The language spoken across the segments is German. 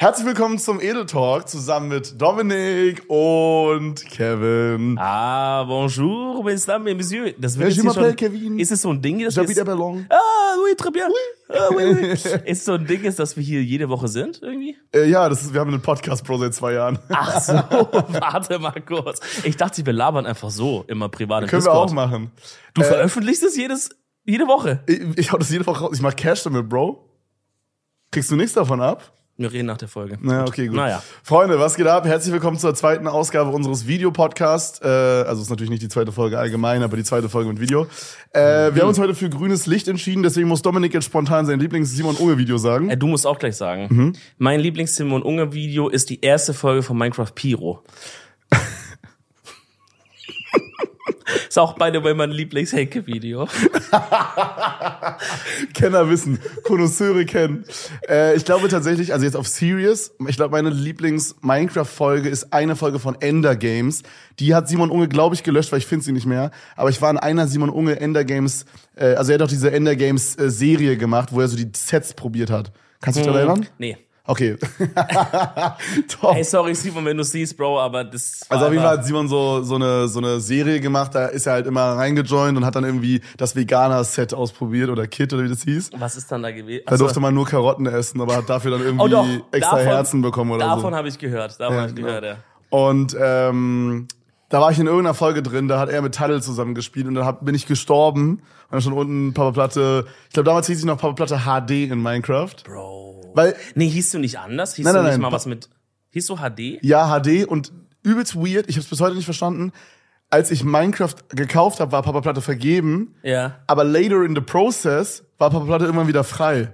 Herzlich willkommen zum Edel Talk zusammen mit Dominik und Kevin. Ah, bonjour, mesdames et messieurs. Das wird je jetzt hier schon, Kevin. Ist es so ein Ding, das J'habite à ist, Ballon. Ah, oui, très bien. Ah, oui, oui. Ist es so ein Ding, ist, dass wir hier jede Woche sind, irgendwie? Äh, ja, das ist, wir haben einen Podcast Pro seit zwei Jahren. Ach so, warte mal kurz. Ich dachte, wir labern einfach so immer privat im Können wir Discord. auch machen. Du veröffentlichst es jedes, jede Woche. Ich, ich hau das jede Woche raus. Ich mach Cash damit, Bro. Kriegst du nichts davon ab? Wir reden nach der Folge. Na, okay, gut. Naja. Freunde, was geht ab? Herzlich willkommen zur zweiten Ausgabe unseres Videopodcasts. Äh, also ist natürlich nicht die zweite Folge allgemein, aber die zweite Folge mit Video. Äh, wir haben uns heute für grünes Licht entschieden, deswegen muss Dominik jetzt spontan sein Lieblings-Simon-Unge-Video sagen. Äh, du musst auch gleich sagen. Mhm. Mein Lieblings-Simon Unge-Video ist die erste Folge von Minecraft Pyro. Ist auch by the way mein Lieblings-Henke-Video. Kenner wissen, Konnoisseure kennen. Äh, ich glaube tatsächlich, also jetzt auf Serious, ich glaube, meine Lieblings-Minecraft-Folge ist eine Folge von Ender Games. Die hat Simon Unge, glaube ich, gelöscht, weil ich finde sie nicht mehr. Aber ich war in einer Simon Unge Ender Games, äh, also er hat auch diese Ender Games äh, Serie gemacht, wo er so die Sets probiert hat. Kannst du dich daran erinnern? Nee. Okay. Top. Hey, sorry, Simon, wenn du siehst, Bro, aber das Also auf jeden Fall hat Simon so, so, eine, so eine Serie gemacht, da ist er halt immer reingejoint und hat dann irgendwie das Veganer-Set ausprobiert oder Kit oder wie das hieß. Was ist dann da gewesen? Da durfte man nur Karotten essen, aber hat dafür dann irgendwie Oh doch, extra davon- Herzen bekommen oder Davon so. habe ich gehört. Davon Ja, habe ich genau. gehört, ja. Und ähm, da war ich in irgendeiner Folge drin, da hat er mit Taddle zusammengespielt und dann hab, bin ich gestorben. Und dann schon unten Papa Platte, ich glaube damals hieß ich noch Papa Platte HD in Minecraft. Bro. Weil, Nee, hieß du nicht anders? Hieß Nein, du nein, nicht nein. mal was mit. Hieß du HD? ja, HD und übelst weird, ich habe es bis heute nicht verstanden. Als ich Minecraft gekauft habe, war Papa Platte vergeben, Ja. aber later in the process war Papa Platte irgendwann wieder frei.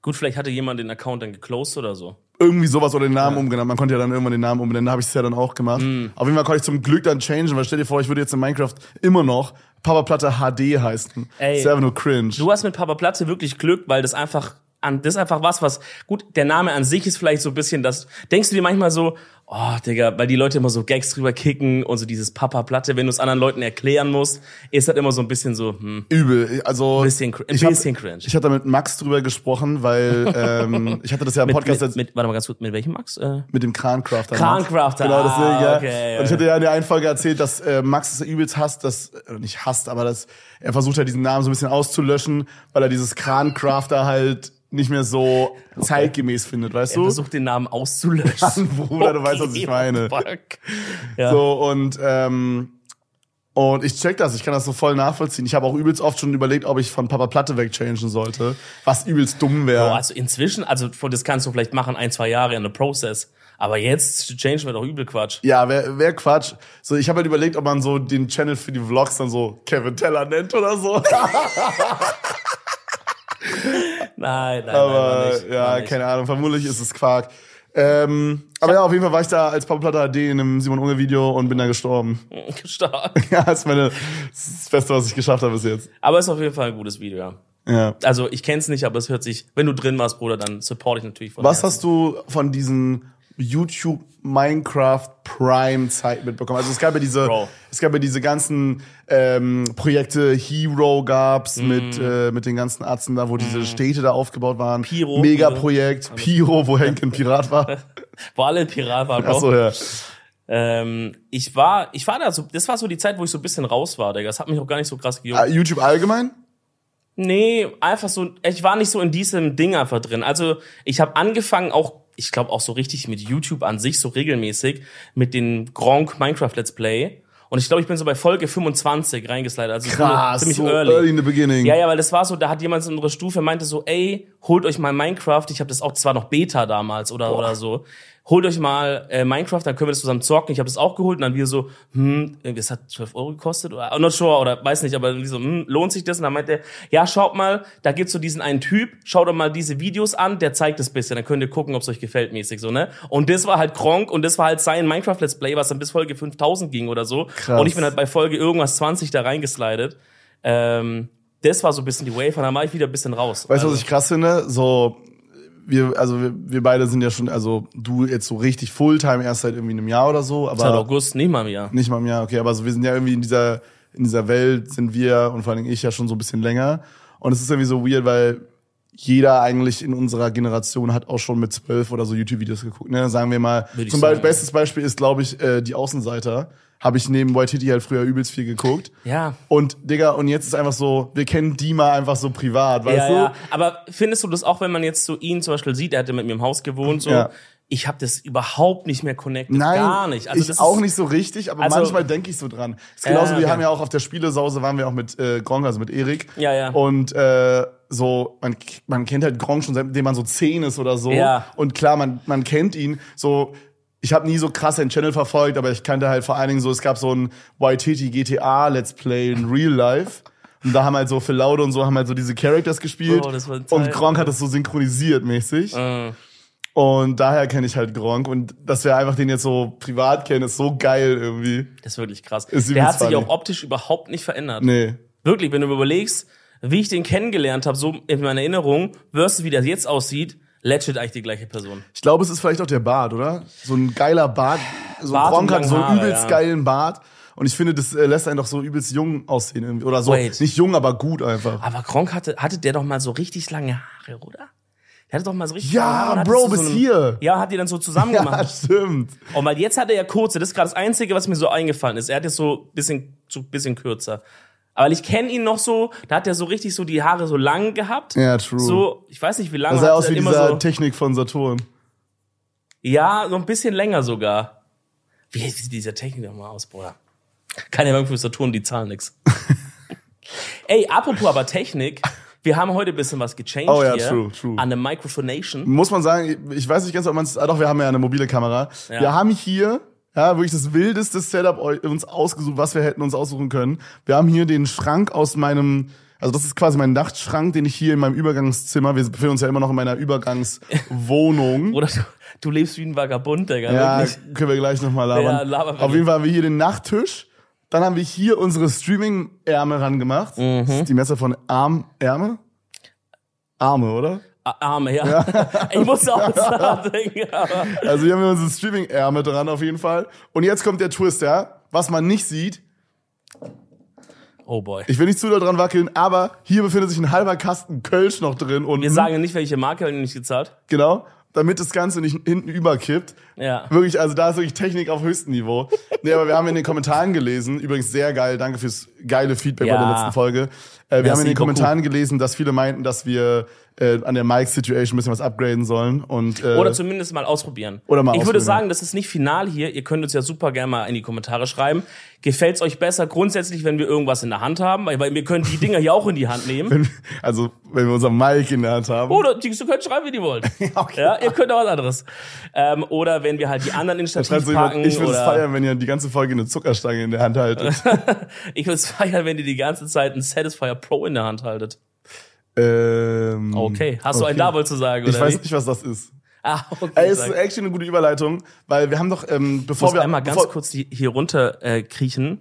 Gut, vielleicht hatte jemand den Account dann geclosed oder so. Irgendwie sowas oder den Namen umgenannt. Man konnte ja dann irgendwann den Namen umbenennen. Da habe ich es ja dann auch gemacht. Mm. Auf jeden Fall konnte ich zum Glück dann changen, weil stell dir vor, ich würde jetzt in Minecraft immer noch Papa Platte HD heißen. Ey. ist ja einfach nur cringe. Du hast mit Papa Platte wirklich Glück, weil das einfach an, das ist einfach was, was, gut, der Name an sich ist vielleicht so ein bisschen das, denkst du dir manchmal so, oh, Digga, weil die Leute immer so Gags drüber kicken und so dieses Papa Platte, wenn du es anderen Leuten erklären musst, ist das immer so ein bisschen so, hm, Übel. Also Bisschen cr- ein ich hab- bisschen cringe. Ich hatte mit Max drüber gesprochen, weil ähm, ich hatte das ja im mit, Podcast mit, jetzt mit, warte mal ganz kurz, mit welchem Max? Äh, mit dem Krancrafter. Krancrafter, Genau, das ah, ja. okay, Und ich hatte ja in der einen Folge erzählt, dass äh, Max es übelst hasst, dass, äh, nicht hasst, aber dass er versucht hat, diesen Namen so ein bisschen auszulöschen, weil er dieses Krancrafter halt nicht mehr so zeitgemäß findet, weißt er du? versucht den Namen auszulöschen. Bruder, du weißt, was ich meine. Fuck. Ja. So, und, ähm, und ich check das, ich kann das so voll nachvollziehen. Ich habe auch übelst oft schon überlegt, ob ich von Papa Platte wegchangen sollte, was übelst dumm wäre. Also inzwischen, also das kannst du vielleicht machen, ein, zwei Jahre in the process. Aber jetzt zu change wäre doch übel Quatsch. Ja, wär, wär Quatsch. So, ich habe halt überlegt, ob man so den Channel für die Vlogs dann so Kevin Teller nennt oder so. Nein, nein, aber nein, ja, keine Ahnung, vermutlich ist es Quark. Ähm, aber ja, auf jeden Fall war ich da als Papa Platte HD in einem Simon Unge Video und bin da gestorben. Stark. ja, das ist meine, das, ist das Beste, was ich geschafft habe bis jetzt. Aber ist auf jeden Fall ein gutes Video, ja. Ja. Also ich kenn's nicht, aber es hört sich, wenn du drin warst, Bruder, dann support ich natürlich von Was Herzen. hast du von diesen YouTube Minecraft Prime Zeit mitbekommen? Also es gab ja diese, Bro. es gab ja diese ganzen ähm, Projekte, Hero gab's Mhm. mit äh, mit den ganzen Arzten da, wo diese Städte da aufgebaut waren. Piro. Megaprojekt, Piro, wo Henk ein Pirat war. Wo alle Pirat waren, Bro. Achso, ja. Ähm, ich war, ich war da so, das war so die Zeit, wo ich so ein bisschen raus war, Digga. Das hat mich auch gar nicht so krass gejuckt. Ah, YouTube allgemein? Nee, einfach so, ich war nicht so in diesem Ding einfach drin. Also ich habe angefangen auch, ich glaube auch so richtig mit YouTube an sich, so regelmäßig, mit den Gronk Minecraft Let's Play. Und ich glaube, ich bin so bei Folge 25 reingeslidet. Also Krass, ziemlich so early. early in the beginning. Ja, ja, weil das war so, da hat jemand in unserer Stufe meinte so, ey, holt euch mal Minecraft. Ich habe das auch, das war noch Beta damals oder oder so. Holt euch mal äh, Minecraft, dann können wir das zusammen zocken. Ich habe das auch geholt und dann wir so, hm, das hat 12 Euro gekostet oder I'm not sure oder weiß nicht, aber irgendwie so, hm, lohnt sich das? Und dann meinte er, ja, schaut mal, da gibt's so diesen einen Typ, schaut doch mal diese Videos an, der zeigt das bisschen, dann könnt ihr gucken, ob es euch gefällt mäßig so, ne? Und das war halt Kronk und das war halt sein Minecraft Let's Play, was dann bis Folge 5000 ging oder so. Krass. Und ich bin halt bei Folge irgendwas 20 da reingeslidet. Ähm, das war so ein bisschen die Wave und dann war ich wieder ein bisschen raus. Weißt du, Also, was ich krass finde? So, wir, also wir, wir beide sind ja schon, also du jetzt so richtig Fulltime erst seit irgendwie einem Jahr oder so, aber seit August, nicht mal im Jahr. nicht mal im Jahr, okay, aber so, wir sind ja irgendwie in dieser, in dieser Welt sind wir und vor allen Dingen ich ja schon so ein bisschen länger. Und es ist irgendwie so weird, weil jeder eigentlich in unserer Generation hat auch schon mit zwölf oder so YouTube-Videos geguckt. Ne? Sagen wir mal, Würde zum Beispiel, bestes Beispiel ist, glaube ich, äh, die Außenseiter. Habe ich neben Waititi halt früher übelst viel geguckt. Ja. Und Digga, und jetzt ist einfach so, wir kennen Dima einfach so privat, weißt ja, du? ja. Aber findest du das auch, wenn man jetzt so ihn zum Beispiel sieht, er hatte mit mir im Haus gewohnt, so, Ja. ich habe das überhaupt nicht mehr connected. Nein, gar nicht. Also ich das auch nicht so richtig, aber Also- manchmal denke ich so dran. ist genauso, Ja, wir haben ja auch auf der Spielesause, waren wir auch mit äh, Gronk, also mit Erik. Ja, ja. Und äh, so, man, man kennt halt Gronk schon, seitdem man so zehn ist oder so. Ja. Und klar, man, man kennt ihn. So, ich habe nie so krass seinen Channel verfolgt, aber ich kannte halt vor allen Dingen so, es gab so ein YTT GTA Let's Play in Real Life. Und da haben halt so Phil Laude und so haben halt so diese Characters gespielt. Oh, das war eine und Zeit, Gronk hat das so synchronisiert mäßig. äh, Und daher kenne ich halt Gronk. Und dass wir einfach den jetzt so privat kennen, ist so geil irgendwie. das ist wirklich krass. Ist Der hat sich funny. auch optisch überhaupt nicht verändert. Nee. Wirklich, wenn du überlegst, wie ich den kennengelernt habe, so in meiner Erinnerung, versus wie das jetzt aussieht, legit eigentlich die gleiche Person. Ich glaube, es ist vielleicht auch der Bart, oder? So ein geiler Bart. So Bart Gronk hat so lange einen Haare, übelst ja. geilen Bart. Und ich finde, das äh, lässt einen doch so übelst jung aussehen. Irgendwie. Oder so. Wait. Nicht jung, aber gut einfach. Aber Gronk hatte, hatte der doch mal so richtig lange Haare, oder? Der hatte doch mal so richtig lange Haare. Ja, und hat Bro, bis so einem- hier. Ja, hat die dann so zusammen Ja, gemacht. stimmt. Und weil jetzt hat er ja kurze, das ist gerade das Einzige, was mir so eingefallen ist. Er hat jetzt so bisschen, so bisschen kürzer. Aber ich kenne ihn noch so, da hat er so richtig so die Haare so lang gehabt. Ja, true. So, ich weiß nicht wie lange. Das sah aus wie immer dieser so, Technik von Saturn. Ja, so ein bisschen länger sogar. Wie sieht diese Technik nochmal aus, Bruder? Keine Werbung für Saturn, die zahlen nix. Ey, apropos aber Technik, wir haben heute ein bisschen was gechanged Oh ja, hier true, true. an der Microphonation. Muss man sagen, ich weiß nicht ganz, ob man es. Ah, doch, wir haben ja eine mobile Kamera. Ja. Wir haben hier. Ja, wirklich das wildeste Setup uns ausgesucht, was wir hätten uns aussuchen können. Wir haben hier den Schrank aus meinem, also das ist quasi mein Nachtschrank, den ich hier in meinem Übergangszimmer, wir befinden uns ja immer noch in meiner Übergangswohnung. Oder du, du lebst wie ein Vagabund, Digga. Ja, wirklich. können wir gleich nochmal Ja, labern. laber bitte. Auf jeden Fall haben wir hier den Nachttisch. Dann haben wir hier unsere Streaming-Ärmel rangemacht. Mhm. Das ist die Messer von Arm, Ärmel? Arme, oder? Arme, ja. Ich musste auch sagen, aber Also hier haben wir unsere Streaming-Ärmel dran auf jeden Fall. Und jetzt kommt der Twist, ja. Was man nicht sieht, Oh boy. ich will nicht zu doll dran wackeln, aber hier befindet sich ein halber Kasten Kölsch noch drin und Wir sagen nicht, welche Marke, haben die nicht gezahlt. genau, damit das Ganze nicht hinten überkippt. Ja. Wirklich, also da ist wirklich Technik auf höchstem Niveau. Nee, aber wir haben in den Kommentaren gelesen, übrigens sehr geil, danke fürs geile Feedback bei Ja. der letzten Folge. Äh, wir Merci haben in den. Kommentaren gelesen, dass viele meinten, dass wir äh, an der Mic-Situation ein bisschen was upgraden sollen. Und, äh, Oder zumindest mal ausprobieren. Oder mal ich würde ausprobieren. sagen, das ist nicht final hier. Ihr könnt uns ja super gerne mal in die Kommentare schreiben. Gefällt's euch besser grundsätzlich, wenn wir irgendwas in der Hand haben? Weil wir können die Dinger hier auch in die Hand nehmen. wenn, also, wenn wir unser Mic in der Hand haben. Oder die ihr könnt schreiben, wie die wollt. Okay. Ja, ihr könnt auch was anderes. Ähm, oder wenn wir halt die anderen in Stativ so jemand, packen. ich würde es feiern, wenn ihr die ganze Folge eine Zuckerstange in der Hand haltet. ich würde es feiern, wenn ihr die ganze Zeit einen Satisfier Pro in der Hand haltet. Ähm, Okay. Hast du okay. einen da wolltest du sagen, Ich oder weiß wie? nicht, was das ist. Ah, okay. Ey, ist sag. actually eine gute Überleitung, weil wir haben doch, ähm, Ich bevor muss wir einmal ganz kurz hier runter äh, kriechen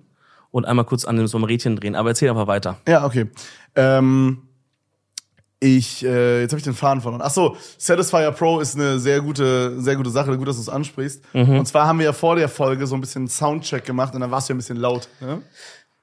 und einmal kurz an dem so einem Rädchen drehen. Aber erzähl einfach weiter. Ja, okay. Ähm, ich, äh, jetzt habe ich den Faden verloren. Ach so, Satisfier Pro ist eine sehr gute, sehr gute Sache. Gut, dass du es ansprichst. Mhm. Und zwar haben wir ja vor der Folge so ein bisschen Soundcheck gemacht und dann war es ja ein bisschen laut. Ne?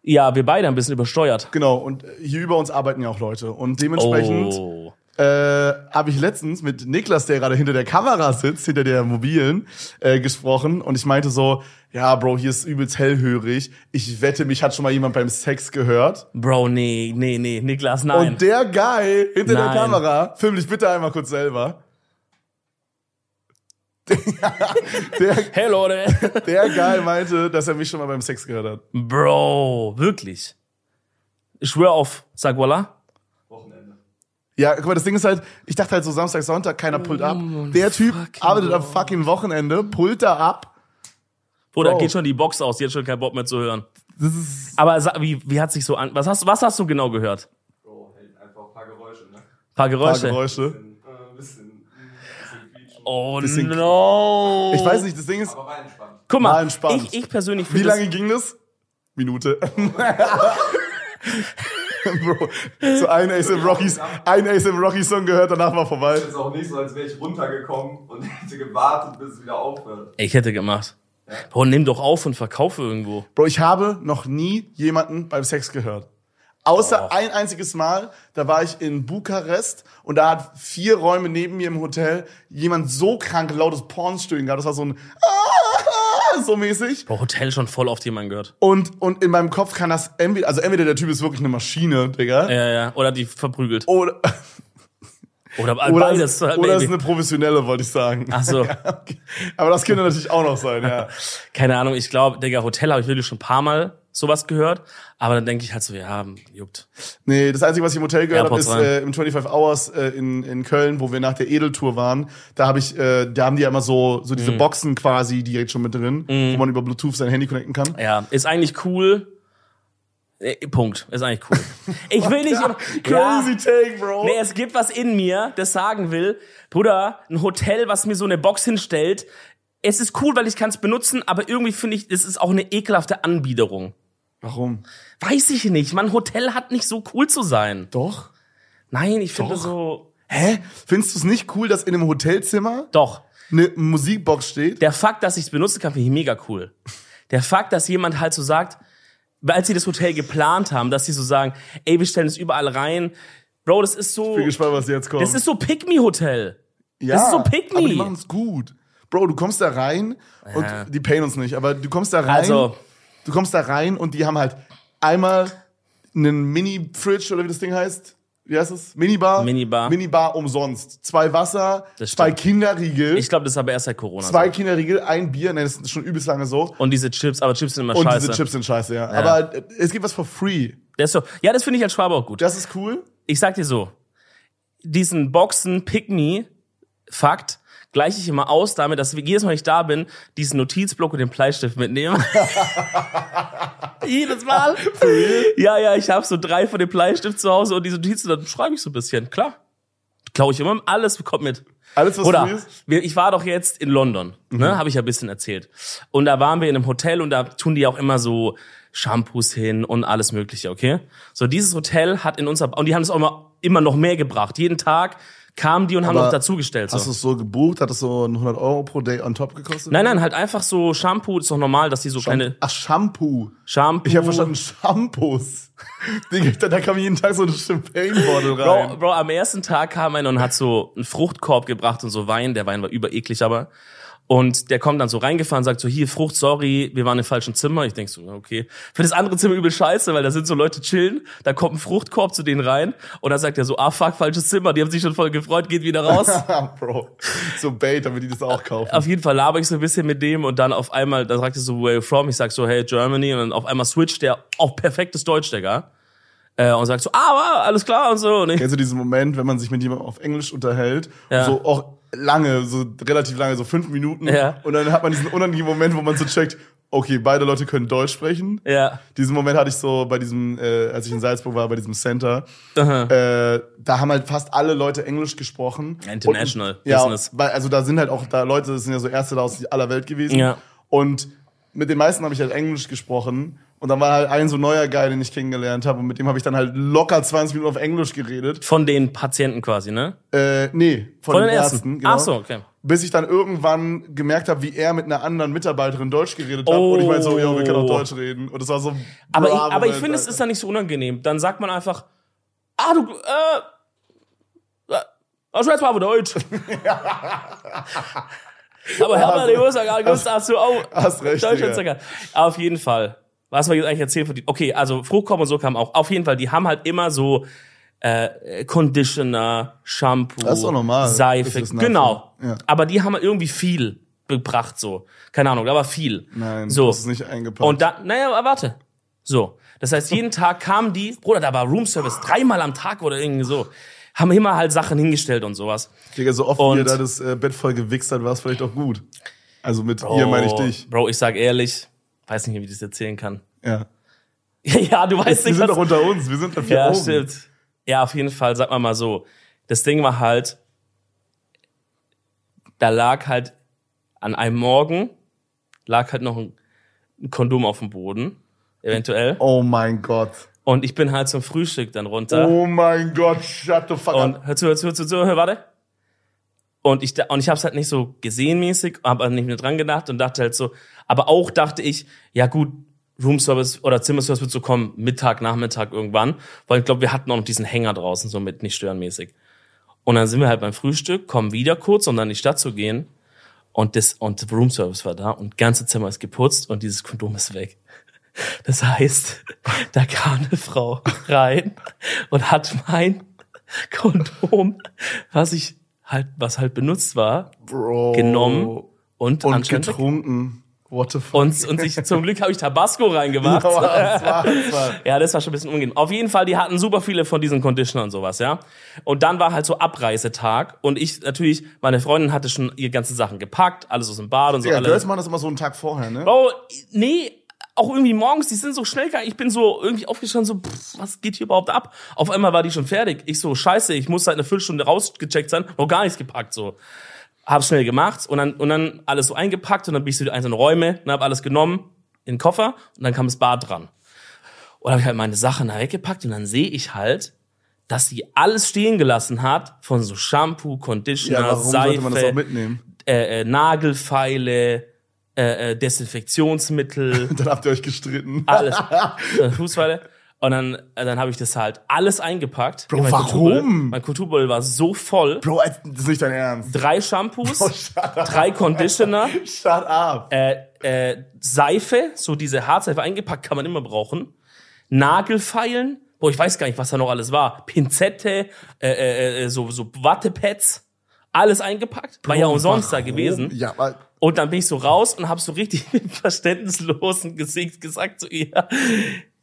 Ja, wir beide ein bisschen übersteuert. Genau. Und hier über uns arbeiten ja auch Leute und dementsprechend. Oh. äh, habe ich letztens mit Niklas, der gerade hinter der Kamera sitzt, hinter der mobilen, äh, gesprochen und ich meinte so, ja, Bro, hier ist übelst hellhörig. Ich wette, mich hat schon mal jemand beim Sex gehört. Bro, nee, nee, nee, Niklas, nein. Und der Guy hinter Nein. der Kamera, film dich bitte einmal kurz selber. Der, hey Leute. der Guy meinte, dass er mich schon mal beim Sex gehört hat. Bro, wirklich. Ich schwör auf, sag voila. Wochenende. Ja, guck mal, das Ding ist halt, ich dachte halt so Samstag, Sonntag, keiner pullt ab. Der Typ arbeitet am fucking Wochenende, pullt da ab. Oder Bro. geht schon die Box aus, jetzt schon kein Bock mehr zu hören. Das ist, Aber wie, wie hat sich so an, was hast, was hast du genau gehört? Bro, einfach ein paar Geräusche, ne? Ein paar ein paar Geräusche. Geräusche. Bisschen, äh, ein bisschen, ein bisschen quietschen. Oh Bisschen- no. Ich weiß nicht, das Ding ist, Aber war entspannt. Guck Mal mal, entspannt. ich, ich persönlich wie lange ging das? Minute. Bro, so ein ASM Rockies, ein ASM Rocky Song gehört, danach war vorbei. Es ist auch nicht so, als wäre ich runtergekommen und hätte gewartet, bis es wieder aufhört. Ich hätte gemacht. Bro, nimm doch auf und verkaufe irgendwo. Bro, ich habe noch nie jemanden beim Sex gehört. Außer ein einziges Mal, da war ich in Bukarest und da hat vier Räume neben mir im Hotel jemand so krank lautes Pornstöhnen gehabt. Das war so ein so mäßig. Bro, Hotel schon voll oft jemand gehört. Und, und in meinem Kopf kann das entweder, also entweder der Typ ist wirklich eine Maschine, Digga. Ja, ja. Oder die verprügelt. Oder, Oder, oder, beides. ist, oder ist eine professionelle, wollte ich sagen. Ach so. Okay. Aber das könnte natürlich auch noch sein, ja. Keine Ahnung, ich glaube, Digga, Hotel habe ich wirklich schon ein paar Mal sowas gehört. Aber dann denke ich halt so, ja, juckt. Nee, das Einzige, was ich im Hotel gehört habe, ist äh, im 25 Hours äh, in, in Köln, wo wir nach der Edeltour waren. Da habe ich, äh, da haben die ja immer so, so Mhm. diese Boxen quasi direkt schon mit drin, wo man über Bluetooth sein Handy connecten kann. Ja, ist eigentlich cool. Äh, Punkt. Ist eigentlich cool. Ich will nicht. immer- Crazy take, Bro. Nee, es gibt was in mir, das sagen will, Bruder, ein Hotel, was mir so eine Box hinstellt, es ist cool, weil ich kann es benutzen, aber irgendwie finde ich, es ist auch eine ekelhafte Anbiederung. Warum? Weiß ich nicht. Man, Hotel hat nicht so cool zu sein. Doch. Nein, ich finde Doch. so. Hä? Findest du es nicht cool, dass in einem Hotelzimmer Doch. eine Musikbox steht? Der Fakt, dass ich es benutzen kann, finde ich mega cool. Der Fakt, dass jemand halt so sagt, als sie das Hotel geplant haben, dass sie so sagen, ey, wir stellen es überall rein. Bro, das ist so. Bin gespannt, was jetzt kommt. Das ist so Pick-Me-Hotel. ja, das ist so pick me. Aber die machen es gut. Bro, du kommst da rein und die payen uns nicht, aber du kommst da rein. Also- du kommst da rein und die haben halt einmal einen Mini-Fridge oder wie das Ding heißt. Wie heißt es? Minibar. Minibar. Minibar umsonst. Zwei Wasser, Das zwei. Kinderriegel, Ich glaube, das ist aber erst seit Corona. zwei so. Kinderriegel, ein Bier. Nee, das ist schon übelst lange so. Und diese Chips, aber Chips sind immer Und scheiße. diese Chips sind scheiße, ja. Aber äh, es gibt was for free. Ist so, ja, das finde ich als Schwabe auch gut. Das ist cool. Ich sag dir so, diesen Boxen Pick Me Fakt gleiche ich immer aus damit, dass wir jedes Mal, wenn ich da bin, diesen Notizblock und den Bleistift mitnehmen. jedes Mal. Ja, ja, ich habe so drei von den Bleistift zu Hause und diese Notizen, dann schreibe ich so ein bisschen. Klar. Klaue ich immer, alles kommt mit. Alles, was Oder ich war doch jetzt in London, ne, habe ich ja ein bisschen erzählt. Und da waren wir in einem Hotel und da tun die auch immer so Shampoos hin und alles Mögliche, okay? So dieses Hotel hat in unserer und die haben es auch immer, immer noch mehr gebracht. Jeden Tag kamen die und haben Aber noch dazugestellt. Hast du So. es so gebucht? Hat es so 100 Euro pro Day on top gekostet? Nein, nein, halt einfach so Shampoo, ist doch normal, dass die so kleine Ach, Shampoo. Shampoo. Ich habe verstanden, Shampoos. Digga, da, da kam jeden Tag so eine Champagne-Bottle rein. Bro, Bro, am ersten Tag kam einer und hat so einen Fruchtkorb gebracht und so Wein. Der Wein war übereklig, aber. Und der kommt dann so reingefahren, sagt so, hier, Frucht, sorry, wir waren im falschen Zimmer. Ich denk so, okay. Für das andere Zimmer übel scheiße, weil da sind so Leute chillen, da kommt ein Fruchtkorb zu denen rein und dann sagt er so, ah, fuck, falsches Zimmer. Die haben sich schon voll gefreut, geht wieder raus. Bro, so Bait, damit die das auch kaufen. auf jeden Fall laber ich so ein bisschen mit dem und dann auf einmal, dann sagt er so, where are you from? Ich sag so, hey, Germany. Und dann auf einmal switcht der auf perfektes Deutsch, Digga. Äh, und sagt so, ah, alles klar und so. Und ich, Kennst du diesen Moment, wenn man sich mit jemandem auf Englisch unterhält, Ja. so auch lange, so relativ lange, so fünf Minuten, Ja. und dann hat man diesen unangenehmen Moment, wo man so checkt, okay, beide Leute können Deutsch sprechen. ja. Diesen Moment hatte ich so bei diesem, äh, als ich in Salzburg war, bei diesem Center. Äh, da haben halt fast alle Leute Englisch gesprochen. International Und, ja, Business. weil, also da sind halt auch da Leute, das sind ja so Ärzte da aus aller Welt gewesen. Ja. Und mit den meisten habe ich halt Englisch gesprochen. Und dann war halt ein so neuer Guy, den ich kennengelernt habe. Und mit dem habe ich dann halt locker 20 Minuten auf Englisch geredet. Von den Patienten quasi, ne? Äh, nee, von, Von den den Ärzten. Ärzten. Genau. Ach so, okay. Bis ich dann irgendwann gemerkt habe, wie er mit einer anderen Mitarbeiterin Deutsch geredet hat. Und ich meinte so, ja, wir können auch Oh. Deutsch reden. Und das war so. Aber ich, aber ich finde, es ist dann nicht so unangenehm. Dann sagt man einfach, ah, du, äh, äh, mal auf Deutsch. aber Hermann, ich muss ja nicht gewusst, hast du auch Hast recht, Deutsch Digga. und so geil. Auf jeden Fall. Was wir jetzt eigentlich erzählen von die, okay, also Fruchtkorb und so kam auch. Auf jeden Fall, die haben halt immer so, äh, Conditioner, Shampoo, Das ist doch normal. Seife, Das ist genau. Ja. Aber die haben halt irgendwie viel gebracht, so. Keine Ahnung, da war viel. Nein, so. das ist nicht eingepackt. Und da, naja, aber warte. So. Das heißt, jeden Tag kamen die, Bruder, da war Roomservice dreimal am Tag oder irgendwie so. Haben immer halt Sachen hingestellt und sowas. Digga, so oft wie Und- ihr da das äh, Bett voll gewichst hat, war es vielleicht auch gut. Also mit ihr meine ich dich. Bro, ich sag ehrlich, weiß nicht, wie ich das erzählen kann. Ja. ja, du weißt Wir nicht, sind was... doch unter uns, wir sind da vier Ja, oben. stimmt. Ja, auf jeden Fall, sag mal mal so. Das Ding war halt, da lag halt an einem Morgen, lag halt noch ein, ein Kondom auf dem Boden, eventuell. Oh mein Gott. Und ich bin halt zum Frühstück dann runter. Oh mein Gott, shut the fuck up. Und hör zu, hör zu, hör zu, hör warte. Und ich, da- und ich hab's halt nicht so gesehen mäßig, aber nicht mehr dran gedacht und dachte halt so, aber auch dachte ich, ja gut, Roomservice oder Zimmerservice wird so kommen, Mittag, Nachmittag irgendwann, weil ich glaube, wir hatten auch noch diesen Hänger draußen, so mit nicht stören mäßig. Und dann sind wir halt beim Frühstück, kommen wieder kurz, um dann in die Stadt zu gehen. Und das, und Roomservice war da und ganze Zimmer ist geputzt und dieses Kondom ist weg. Das heißt, da kam eine Frau rein und hat mein Kondom, was ich halt, was halt benutzt war, Bro. genommen und, und getrunken. What the fuck? Und, und sich, zum Glück habe ich Tabasco reingemacht. Ja, das war, das war. Ja, das war schon ein bisschen unangenehm. Auf jeden Fall, die hatten super viele von diesen Conditioner und sowas, ja. Und dann war halt so Abreisetag und ich natürlich, meine Freundin hatte schon ihre ganzen Sachen gepackt, alles aus dem Bad und so. Ja, alles. Girls machen das immer so einen Tag vorher, ne? Bro, nee, auch irgendwie morgens, die sind so schnell gegangen. Ich bin so irgendwie aufgestanden, so, pff, was geht hier überhaupt ab? Auf einmal war die schon fertig. Ich so, scheiße, ich muss seit einer Viertelstunde rausgecheckt sein, noch gar nichts gepackt, so. Hab's schnell gemacht und dann, und dann alles so eingepackt und dann bin ich so die einzelnen Räume und hab alles genommen in den Koffer und dann kam das Bad dran. Und dann habe ich halt meine Sachen da weggepackt und dann sehe ich halt, dass sie alles stehen gelassen hat von so Shampoo, Conditioner, Ja, warum Seife, man das auch mitnehmen? äh, äh, Nagelfeile, äh, äh, Desinfektionsmittel, Dann habt ihr euch gestritten. alles, äh, Fußpfeile. Und dann, äh, dann habe ich das halt alles eingepackt. Bro, mein warum? Kulturbeutel- Mein Kulturbeutel war so voll. Bro, das ist nicht dein Ernst. Drei Shampoos, shut up. drei Conditioner, Shut up. äh, äh, Seife, so diese Hartseife eingepackt, kann man immer brauchen. Nagelfeilen, boah, ich weiß gar nicht, was da noch alles war. Pinzette, äh, äh, so, so Wattepads, alles eingepackt. War ja umsonst da gewesen. Ja, aber Und dann bin ich so raus und habe so richtig mit verständnislosen Gesicht gesagt zu ihr,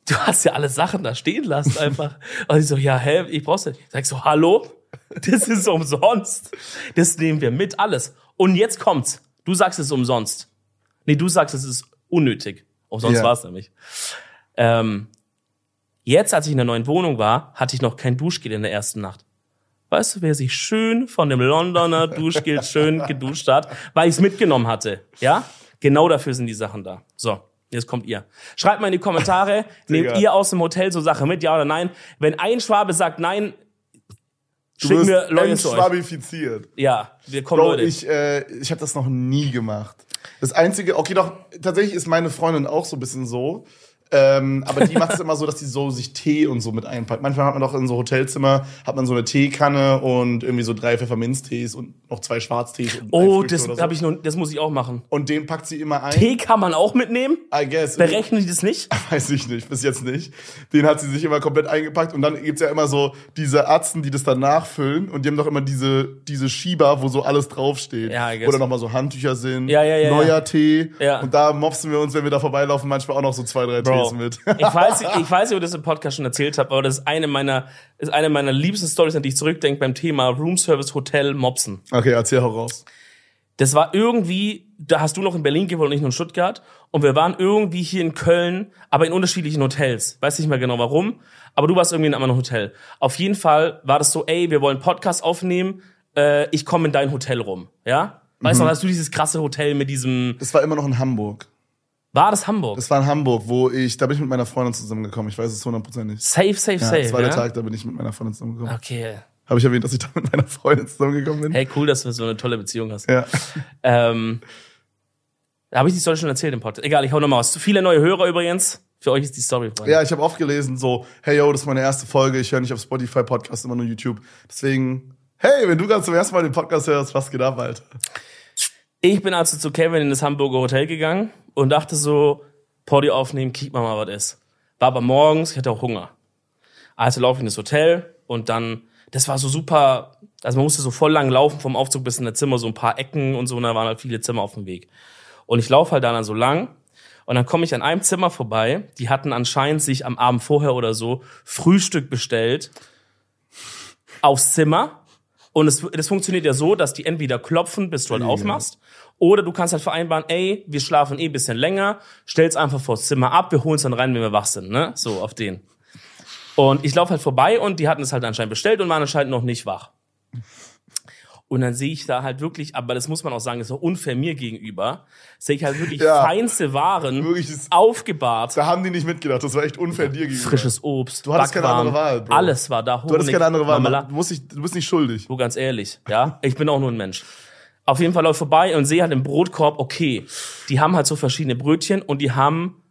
du hast ja alle Sachen da stehen lassen einfach. Und ich so, ja, hä, ich brauch's nicht. Ich sag so, hallo? Das ist umsonst. Das nehmen wir mit, alles. Und jetzt kommt's. Du sagst es ist umsonst. Nee, du sagst es ist unnötig. Umsonst Ja. war's nämlich. Ähm, jetzt, als ich in der neuen Wohnung war, hatte ich noch kein Duschgel in der ersten Nacht. Weißt du, wer sich schön von dem Londoner Duschgel schön geduscht hat, weil ich es mitgenommen hatte? Ja? Genau dafür sind die Sachen da. So, jetzt kommt ihr. Schreibt mal in die Kommentare, nehmt ihr aus dem Hotel so Sachen mit, ja oder nein? Wenn ein Schwabe sagt nein, schicken wirst wir Leute zu euch. Ja, wir kommen Bro, Leute. ich, äh, ich habe das noch nie gemacht. Das Einzige, okay, doch, tatsächlich ist meine Freundin auch so ein bisschen so. Ähm, aber die macht es immer so, dass die so sich Tee und so mit einpackt. Manchmal hat man doch in so Hotelzimmer, hat man so eine Teekanne und irgendwie so drei Pfefferminztees und noch zwei Schwarztees. Und oh, das oder so. hab ich noch, das muss ich auch machen. Und den packt sie immer ein. Tee kann man auch mitnehmen? I guess. Berechnen die das nicht? Weiß ich nicht, bis jetzt nicht. Den hat sie sich immer komplett eingepackt und dann gibt's ja immer so diese Arzten, die das dann nachfüllen und die haben doch immer diese, diese Schieber, wo so alles draufsteht. Ja, I guess. Wo dann nochmal so Handtücher sind, Ja, ja, ja, neuer. Tee. Ja. Und da mopsen wir uns, wenn wir da vorbeilaufen, manchmal auch noch so zwei, drei Bro, Tees mit. ich weiß, ich weiß nicht, ob ich das im Podcast schon erzählt habe, aber das ist eine meiner, ist eine meiner liebsten Stories, an die ich zurückdenke beim Thema Roomservice Hotel Mopsen. okay, erzähl auch raus. Das war irgendwie, da hast du noch in Berlin gewohnt und nicht nur in Stuttgart. Und wir waren irgendwie hier in Köln, aber in unterschiedlichen Hotels. Weiß nicht mehr genau warum, aber du warst irgendwie in einem anderen Hotel. Auf jeden Fall war das so, ey, wir wollen Podcast aufnehmen, äh, ich komme in dein Hotel rum, ja? Weißt du, noch, hast du dieses krasse Hotel mit diesem, Das war immer noch in Hamburg. War das Hamburg? Das war in Hamburg, wo ich, da bin ich mit meiner Freundin zusammengekommen. Ich weiß es hundertprozentig. safe, safe, Ja, safe. das war der ja? Tag, da bin ich mit meiner Freundin zusammengekommen. Okay. Habe ich erwähnt, dass ich da mit meiner Freundin zusammengekommen bin? Hey, cool, dass du so eine tolle Beziehung hast. Ja. Ähm, da habe ich die Story schon erzählt im Podcast. Egal, ich hau nochmal aus. Viele neue Hörer übrigens. Für euch ist die Story, Freunde. Ja, ich habe oft gelesen, so, hey yo, das ist meine erste Folge, ich höre nicht auf Spotify Podcast, immer nur YouTube. Deswegen, hey, wenn du gerade zum ersten Mal den Podcast hörst, was geht ab, Alter? Ich bin also zu Kevin in das Hamburger Hotel gegangen und dachte so, Poddy aufnehmen, kick mal mal, was ist. War aber morgens, ich hatte auch Hunger. Also laufe ich in das Hotel und dann, das war so super, also man musste so voll lang laufen vom Aufzug bis in das Zimmer, so ein paar Ecken und so, und da waren halt viele Zimmer auf dem Weg. Und ich laufe halt dann so lang und dann komme ich an einem Zimmer vorbei, die hatten anscheinend sich am Abend vorher oder so Frühstück bestellt aufs Zimmer. Und es, das funktioniert ja so, dass die entweder klopfen, bis du halt Ja. aufmachst, oder du kannst halt vereinbaren, ey, wir schlafen eh ein bisschen länger, stell's einfach vors Zimmer ab, wir holen's dann rein, wenn wir wach sind, ne? So, auf den. Und ich laufe halt vorbei und die hatten es halt anscheinend bestellt und waren anscheinend noch nicht wach. Und dann sehe ich da halt wirklich, aber das muss man auch sagen, ist auch unfair mir gegenüber, sehe ich halt wirklich Ja. feinste Waren Wirklich, das- aufgebahrt. Da haben die nicht mitgedacht, das war echt unfair dir gegenüber. Frisches Obst, Du hattest keine Backwaren, andere Wahl, Bro. Alles war da. Du hattest Honig, keine andere Wahl, Marmelade. du, musst nicht, du bist nicht schuldig. Du, ganz ehrlich, ja. Ich bin auch nur ein Mensch. Auf jeden Fall läuft vorbei und sehe halt im Brotkorb, okay, die haben halt so verschiedene Brötchen und die haben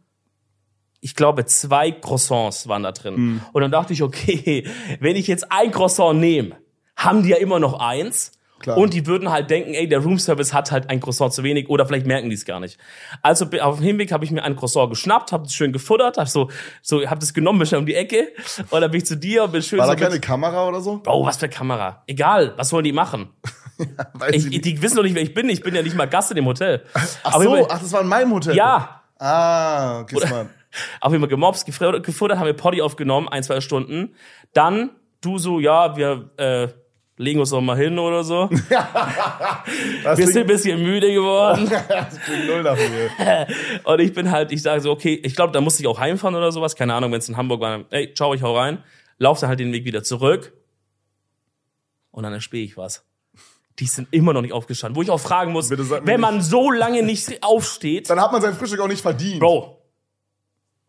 ich glaube, zwei Croissants waren da drin. Hm. Und dann dachte ich, okay, wenn ich jetzt ein Croissant nehme, haben die ja immer noch eins. Klar. Und die würden halt denken, ey, der Roomservice hat halt ein Croissant zu wenig oder vielleicht merken die es gar nicht. Also auf dem Hinweg habe ich mir ein Croissant geschnappt, habe es schön gefuttert, habe so, so, habe das genommen, bin schnell um die Ecke und dann bin ich zu dir und bin schön War so da keine Kamera oder so? Bro, was für Kamera? Egal, was sollen die machen? Weiß Ich, ich nicht. die wissen doch nicht, wer ich bin. Ich bin ja nicht mal Gast in dem Hotel. Ach Aber so, immer- ach, das war in meinem Hotel. ja, Ah, okay, smart. Auf jeden Fall gemobst, gefuttert, haben wir Poddy aufgenommen, ein, zwei Stunden. Dann du so, ja, wir äh, legen uns noch mal hin oder so. Wir sind ein bisschen müde geworden. das klingt null. Und ich bin halt, ich sage so, okay, ich glaube, da musste ich auch heimfahren oder sowas. Keine Ahnung, wenn es in Hamburg war. Ey, ciao, ich hau rein. Lauf dann halt den Weg wieder zurück. Und dann erspähe ich was. Die sind immer noch nicht aufgestanden. Wo ich auch fragen muss, wenn man so lange nicht aufsteht, Dann hat man sein Frühstück auch nicht verdient. Bro.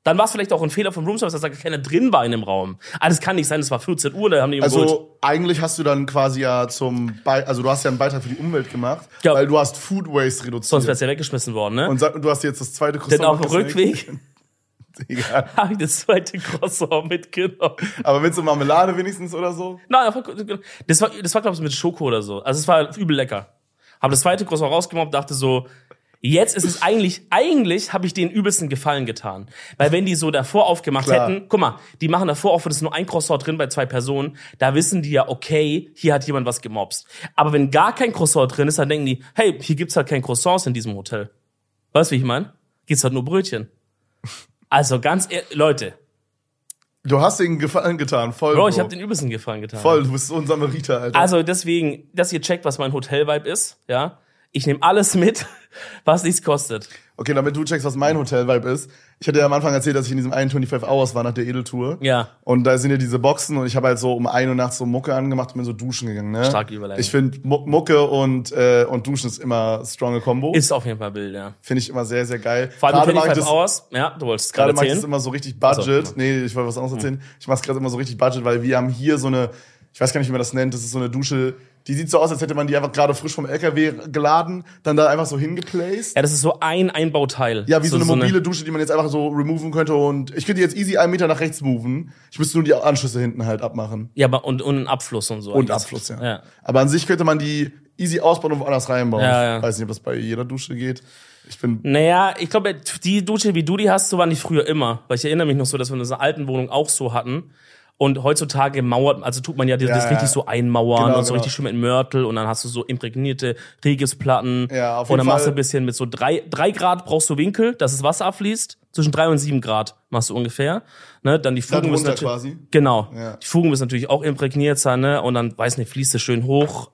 Dann war es vielleicht auch ein Fehler vom Roomservice, dass da keiner drin war in dem Raum. Ah, das kann nicht sein, es war 14 Uhr, da haben die ihn geholt. Also eigentlich hast du dann quasi ja zum, Be also du hast ja einen Beitrag für die Umwelt gemacht, Ja. weil du hast Food Waste reduziert. Sonst wär's ja weggeschmissen worden, ne? und, du hast jetzt das zweite Denn auf dem. Rückweg Egal. habe ich das zweite Croissant mitgenommen. Aber mit so Marmelade wenigstens oder so? Nein, das war, das war glaube ich mit Schoko oder so. Also es war übel lecker. Habe das zweite Croissant rausgenommen, dachte so, jetzt ist es eigentlich, eigentlich habe ich den übelsten Gefallen getan. Weil wenn die so davor aufgemacht Klar. hätten, guck mal, die machen davor auf, und es ist nur ein Croissant drin bei zwei Personen, da wissen die ja, okay, hier hat jemand was gemobst. Aber wenn gar kein Croissant drin ist, dann denken die, hey, hier gibt's halt kein Croissants in diesem Hotel. Weißt du, wie ich meine? Gibt's halt nur Brötchen. Also ganz ehrlich, Leute, Du hast den Gefallen getan, voll. Bro, ich habe den übelsten Gefallen getan. Voll, du bist so ein Samariter, Alter. Also deswegen, dass ihr checkt, was mein Hotel-Vibe ist, ja. Ich nehme alles mit, was nichts kostet. Okay, damit du checkst, was mein Hotel-Vibe ist. Ich hatte ja am Anfang erzählt, dass ich in diesem einen 25 Hours war nach der Edeltour. Ja. Und da sind ja diese Boxen und ich habe halt so um ein Uhr nachts so Mucke angemacht und bin so duschen gegangen. Ne? Starke Überleitung. Ich finde Mucke und, äh, und Duschen ist immer stronge Combo. Ist auf jeden Fall Bild, ja. Finde ich immer sehr, sehr geil. Vor allem Gerade mache ich 25 das, Hours. Ja, du wolltest es gerade gerade mache ich das immer so richtig Budget. Ach so. Nee, ich wollte was anderes erzählen. Ich mache es gerade immer so richtig Budget, weil wir haben hier so eine, ich weiß gar nicht, wie man das nennt, das ist so eine Dusche, die sieht so aus, als hätte man die einfach gerade frisch vom LKW geladen, dann da einfach so hingeplaced. Ja, das ist so ein Einbauteil. Ja, wie so, eine mobile Dusche, die man jetzt einfach so removen könnte und ich könnte jetzt easy einen Meter nach rechts moven. Ich müsste nur die Anschlüsse hinten halt abmachen. Ja, aber und, und einen Abfluss und so. Und. Abfluss, ja. ja. Aber an sich könnte man die easy ausbauen und woanders reinbauen. Ja, ja. Ich weiß nicht, ob das bei jeder Dusche geht. Ich bin, Naja, ich glaube, die Dusche, wie du die hast, so waren die früher immer. Weil ich erinnere mich noch so, dass wir in unserer alten Wohnung auch so hatten. Und heutzutage mauert, also tut man ja das Ja, richtig so einmauern Genau, und so genau. richtig schön mit Mörtel und dann hast du so imprägnierte Regipsplatten. Ja, auf und jeden dann machst du Fall. ein bisschen mit so drei, drei Grad brauchst du Winkel, dass das Wasser abfließt. Zwischen drei und sieben Grad machst du ungefähr. Ne, dann die Fugen müssen natürlich, quasi. Genau. Ja. Die Fugen müssen natürlich auch imprägniert sein, ne? Und dann, weiß nicht, fließt es schön hoch.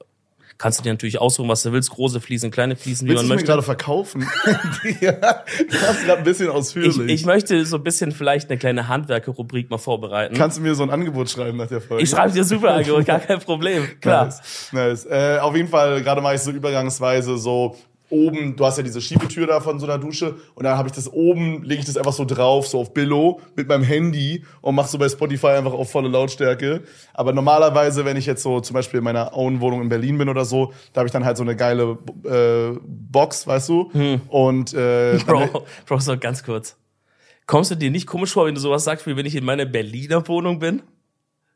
Kannst du dir natürlich aussuchen, was du willst. Große Fliesen, kleine Fliesen, wie willst du man möchte. gerade verkaufen? ja, du hast gerade ein bisschen ausführlich. Ich, ich möchte so ein bisschen vielleicht eine kleine Handwerker-Rubrik mal vorbereiten. Kannst du mir so ein Angebot schreiben nach der Folge? ich schreibe dir super Angebot, gar kein Problem. Klar. Nice. nice. Äh, auf jeden Fall, gerade mache ich so übergangsweise so oben, du hast ja diese Schiebetür da von so einer Dusche und dann habe ich das oben, lege ich das einfach so drauf, so auf Billo mit meinem Handy und mache so bei Spotify einfach auf volle Lautstärke. Aber normalerweise, wenn ich jetzt so zum Beispiel in meiner Own Wohnung in Berlin bin oder so, da habe ich dann halt so eine geile äh, Box, weißt du? Und äh, Bro, Bro, so ganz kurz. Kommst du dir nicht komisch vor, wenn du sowas sagst, wie wenn ich in meiner Berliner Wohnung bin?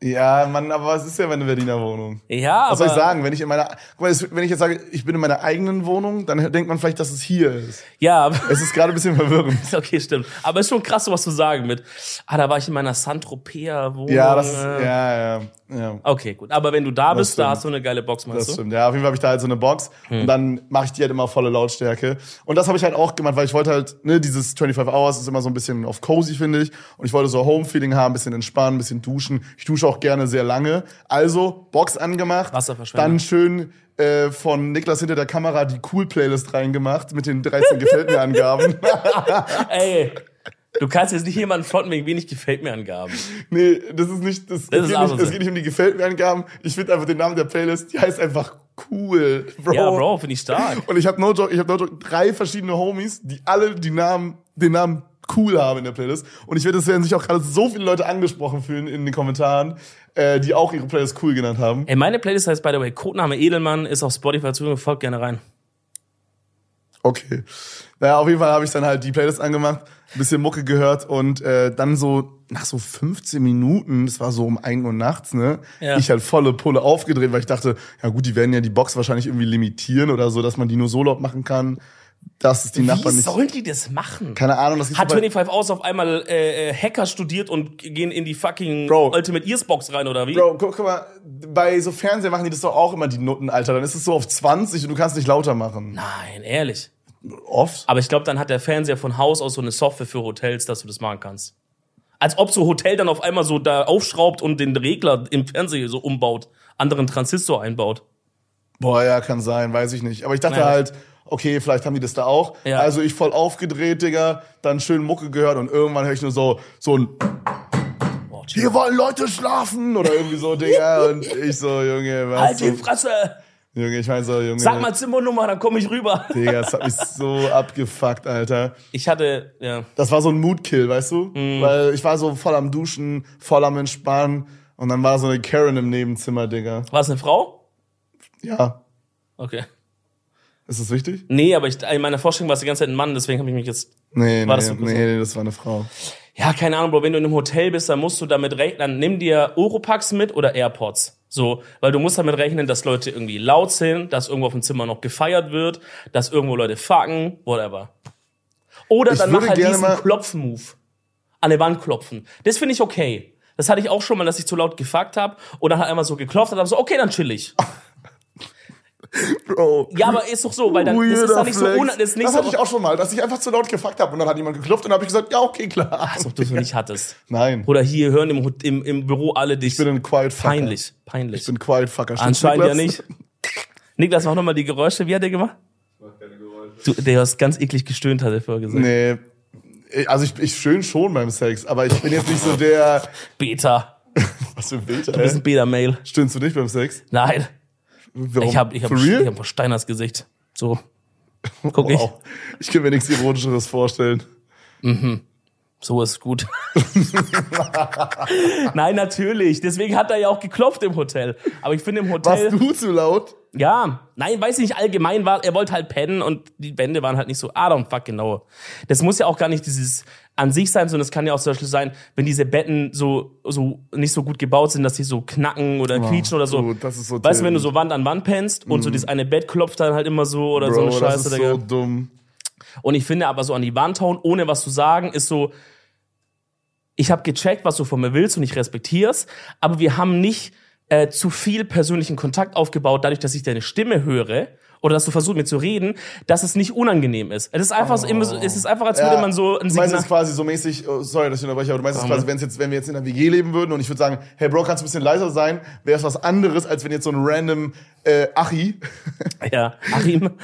Ja, Mann, aber was ist ja meine Berliner Wohnung? Ja, Was soll ich sagen? Wenn ich in meiner, guck mal, wenn ich jetzt sage, ich bin in meiner eigenen Wohnung, dann denkt man vielleicht, dass es hier ist. Ja, aber, Es ist gerade ein bisschen verwirrend. okay, stimmt. Aber es ist schon krass, sowas zu sagen mit, ah, da war ich in meiner Saint-Tropez-Wohnung. Ja, das äh. ja, ja, ja. Okay, gut. Aber wenn du da bist, da hast du eine geile Box, meinst Das du? stimmt. Ja, auf jeden Fall habe ich da halt so eine Box Hm. und dann mache ich die halt immer volle Lautstärke. Und das habe ich halt auch gemacht, weil ich wollte halt, ne, dieses 25 Hours ist immer so ein bisschen auf cozy, finde ich. Und ich wollte so Home-Feeling haben, ein bisschen entspannen, ein bisschen duschen. Ich dusche auch gerne sehr lange. Also, Box angemacht. Wasserverschwendung. Dann schön äh, von Niklas hinter der Kamera die Cool-Playlist reingemacht mit den 13 Gefällt mir Angaben. Ey, du kannst jetzt nicht jemanden fronten wegen wenig gefällt mir Angaben. Nee, das ist nicht, das, Das es, geht nicht es geht nicht um die gefällt mir Angaben. Ich finde einfach den Namen der Playlist, die heißt einfach cool, Bro. Ja, Bro, finde ich stark. Und ich habe no joke, ich habe no joke drei verschiedene Homies, die alle die Namen, den Namen cool haben in der Playlist. Und ich werde, es werden sich auch gerade so viele Leute angesprochen fühlen in den Kommentaren, äh, die auch ihre Playlist cool genannt haben. Ey, meine Playlist heißt, by the way, Codename Edelmann, ist auf Spotify zu, folgt gerne rein. Okay. Naja, auf jeden Fall habe ich dann halt die Playlist angemacht, ein bisschen Mucke gehört und äh, dann so nach so 15 Minuten, das war so um 1 Uhr nachts, ne? Ja. Ich halt volle Pulle aufgedreht, weil ich dachte, ja gut, die werden ja die Box wahrscheinlich irgendwie limitieren oder so, dass man die nur so laut machen kann, dass es die Wie Nachbarn nicht. sollen die das machen? Keine Ahnung, das Hat so bei- 25 Hours auf einmal äh, äh, Hacker studiert und gehen in die fucking Bro. Ultimate Ears Box rein oder wie? Bro, guck, guck mal, bei so Fernsehen machen die das doch auch immer die Nutten, Alter. Dann ist es so auf 20 und du kannst nicht lauter machen. Nein, ehrlich. Oft? Aber ich glaube, dann hat der Fernseher von Haus aus so eine Software für Hotels, dass du das machen kannst. Als ob so Hotel dann auf einmal so da aufschraubt und den Regler im Fernseher so umbaut, anderen Transistor einbaut. Boah, ja, kann sein, weiß ich nicht. Aber ich dachte Ja. halt, okay, vielleicht haben die das da auch. Ja. Also ich voll aufgedreht, Digga, dann schön Mucke gehört und irgendwann höre ich nur so, so ein, chill. hier wollen Leute schlafen oder irgendwie so, Digga. Und ich so, Junge, was? halt die Fresse! Junge, ich mein so, Junge. Sag mal Zimmernummer, dann komme ich rüber. Digga, das hat mich so abgefuckt, Alter. Ich hatte, ja, Das war so ein Moodkill, weißt du? Mhm. Weil ich war so voll am Duschen, voll am Entspannen und dann war so eine Karen im Nebenzimmer, Digga. war es eine Frau? Ja. Okay. Ist das wichtig? Nee, aber ich, in meiner Vorstellung war es die ganze Zeit ein Mann, deswegen habe ich mich jetzt Nee, War nee, das so- nee, nee, das war eine Frau. Ja, keine Ahnung, Bro, wenn du in einem Hotel bist, dann musst du damit rechnen, dann nimm dir Oropax mit oder AirPods. So, weil du musst damit rechnen, dass Leute irgendwie laut sind, dass irgendwo auf dem Zimmer noch gefeiert wird, dass irgendwo Leute fucken, whatever. Oder Ich dann mach halt diesen Klopfen-Move. An der Wand klopfen. Das finde ich okay. Das hatte ich auch schon mal, dass ich zu laut gefuckt habe und dann halt einmal so geklopft habe, so, okay, dann chill ich. Bro. Ja, aber ist doch so, weil dann das ist dann nicht so, Flex. un, das das so, hatte ich auch schon mal, dass ich einfach zu laut gefuckt habe und dann hat jemand geklopft und dann habe ich gesagt, ja, okay, klar. als ob du es nicht hattest. Nein. Oder hier hören im, im, im Büro alle dich. Ich bin ein Quiet Fucker. peinlich, peinlich. Ich bin Quiet Fucker. Stimmt's, Anscheinend ja nicht. Niklas, mach nochmal die Geräusche. Wie hat der gemacht? Ich mach keine Geräusche. Du, der hast ganz eklig gestöhnt, hat er vorher gesagt. Nee. Also ich, ich schön schon beim Sex, aber ich bin jetzt nicht so der. Beta. Was für ein Bild, Du bist ein. Beta-Mail. Stöhnst du nicht beim Sex? Nein. Warum? Ich hab, ich hab, ich hab ein Versteiners Gesicht. So. Guck ich. Wow. Ich kann mir nichts Ironischeres vorstellen. So ist gut. Nein, natürlich. Deswegen hat er ja auch geklopft im Hotel. Aber ich finde im Warst Hotel. du zu laut? Ja, nein, weiß nicht, allgemein war, er wollte halt pennen und die Wände waren halt nicht so, I don't fuck genau. Das muss ja auch gar nicht dieses an sich sein, sondern es kann ja auch zum Beispiel sein, wenn diese Betten so, so nicht so gut gebaut sind, dass sie so knacken oder quietschen oder so. Oh, das ist so weißt du, wenn du so Wand an Wand pennst und so dieses eine Bett klopft dann halt immer so oder so eine Bro, Scheiße. das ist so dumm. Und ich finde aber so an die Wand hauen, ohne was zu sagen, ist so, ich habe gecheckt, was du von mir willst und ich respektier's, aber wir haben nicht äh, zu viel persönlichen Kontakt aufgebaut, dadurch, dass ich deine Stimme höre oder dass du versuchst mit zu reden, dass es nicht unangenehm ist. Es ist einfach, immer so, es ist einfach, als würde man so ein du meinst Signal. es quasi so mäßig, oh, sorry, dass ich unterbreche, aber du meinst es quasi, wenn's jetzt, wenn wir jetzt in einer WG leben würden und ich würde sagen, hey Bro, kannst du ein bisschen leiser sein, wäre es was anderes, als wenn jetzt so ein random äh, Achi, Ja, Achim.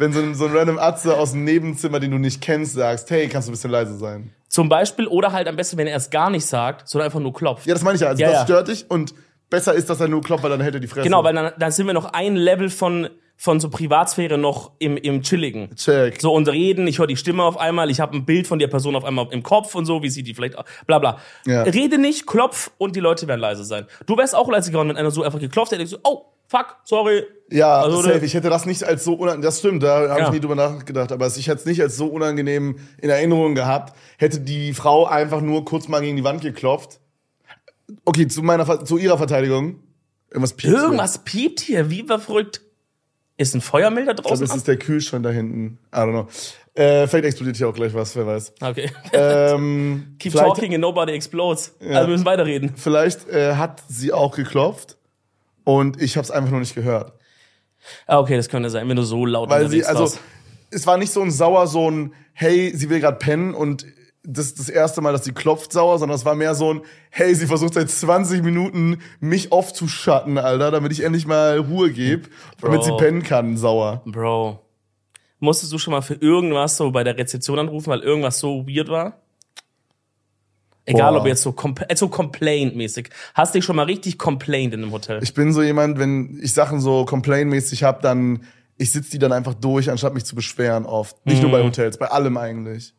wenn so ein, so ein random Atze aus dem Nebenzimmer, den du nicht kennst, sagst, hey, kannst du ein bisschen leiser sein. Zum Beispiel, oder halt am besten, wenn er es gar nicht sagt, sondern einfach nur klopft. Ja, das meine ich ja, also Ja, das ja. stört dich und besser ist, dass er nur klopft, weil dann hält er die Fresse. Genau, weil dann, dann sind wir noch ein Level von, von so Privatsphäre noch im, im Chilligen. Check. So und reden, ich höre die Stimme auf einmal, ich habe ein Bild von der Person auf einmal im Kopf und so, wie sieht die vielleicht aus, bla bla. Ja. Rede nicht, klopf und die Leute werden leise sein. Du wärst auch leise geworden, wenn einer so einfach geklopft hätte, so, oh, fuck, sorry. Ja, Also, safe. Ich hätte das nicht als so unangenehm, das stimmt, da habe Ja. ich nie drüber nachgedacht, aber ich hätte es nicht als so unangenehm in Erinnerung gehabt, hätte die Frau einfach nur kurz mal gegen die Wand geklopft. Okay, zu meiner, zu ihrer Verteidigung. Irgendwas piept. Irgendwas piept hier, wie verrückt. Ist ein Feuermelder draußen? es ist der Kühlschrank da hinten. I don't know. Äh, vielleicht explodiert hier auch gleich was, wer weiß. okay. Ähm, Keep talking and nobody explodes. Also wir müssen weiterreden. Vielleicht äh, hat sie auch geklopft und ich habe es einfach nur nicht gehört. Ah, okay, das könnte sein, wenn du so laut Weil sie, also, warst. es war nicht so ein sauer, so ein, hey, sie will gerade pennen und das ist das erste Mal, dass sie klopft sauer, sondern es war mehr so ein, hey, sie versucht seit 20 Minuten mich aufzuschatten, Alter, damit ich endlich mal Ruhe gebe, damit sie pennen kann, sauer. Bro. Musstest du schon mal für irgendwas so bei der Rezeption anrufen, weil irgendwas so weird war? Egal, Boah. ob jetzt so, compl äh, so complaint-mäßig. Hast dich schon mal richtig complained in einem Hotel? Ich bin so jemand, wenn ich Sachen so complain-mäßig hab, dann, ich sitz die dann einfach durch, anstatt mich zu beschweren oft. Nicht nur bei Hotels, bei allem eigentlich.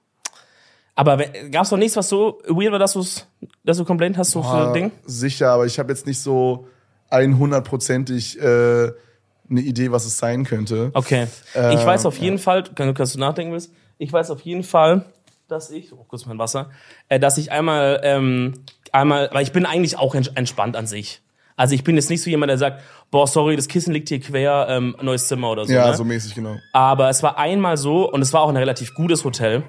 Aber wenn- gab's doch nichts, was so weird war, dass, du's, dass du complaint hast, so für Ah, Ding? Sicher, aber ich habe jetzt nicht so 100%ig äh, eine Idee, was es sein könnte. Okay. Äh, ich weiß auf jeden Fall, kann, kannst du nachdenken willst, ich weiß auf jeden Fall, dass ich, oh, kurz mein Wasser, äh, dass ich einmal, ähm, einmal, weil ich bin eigentlich auch ents- entspannt an sich. Also ich bin jetzt nicht so jemand, der sagt, boah, sorry, das Kissen liegt hier quer, ähm, neues Zimmer oder so. Ja, ne? so mäßig, genau. Aber es war einmal so, und es war auch ein relativ gutes Hotel,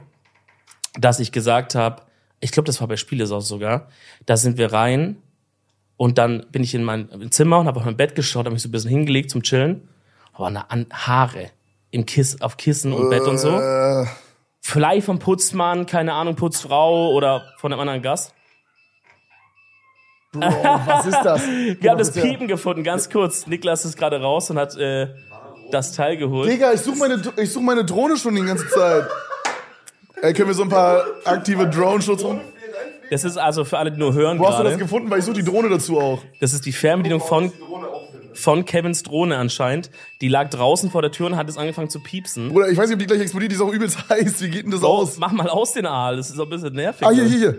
dass ich gesagt habe, ich glaube, das war bei Spielesaus sogar, da sind wir rein und dann bin ich in mein Zimmer und habe auf mein Bett geschaut, habe mich so ein bisschen hingelegt zum Chillen, aber eine an Haare im Kiss, auf Kissen und Bett und so. Vielleicht vom Putzmann, keine Ahnung, Putzfrau oder von einem anderen Gast. Bro, was ist das? Wir haben das Piepen gefunden, ganz kurz. Niklas ist gerade raus und hat äh, das Teil geholt. Digga, ich suche meine, ich such meine Drohne schon die ganze Zeit. Ey, können wir so ein paar aktive Drone-Schutz rum? Das ist also für alle, die nur hören Wo hast du das gefunden? Weil ich suche die Drohne dazu auch. Das ist die Fernbedienung von, Die Drohne auch finde. Von Kevins Drohne anscheinend. Die lag draußen vor der Tür und hat jetzt angefangen zu piepsen. Bruder, ich weiß nicht, ob die gleich explodiert, die ist auch übelst heiß. Wie geht denn das Oh, aus? mach mal aus den Aal, das ist auch ein bisschen nervig. Ah, hier, hier, hier.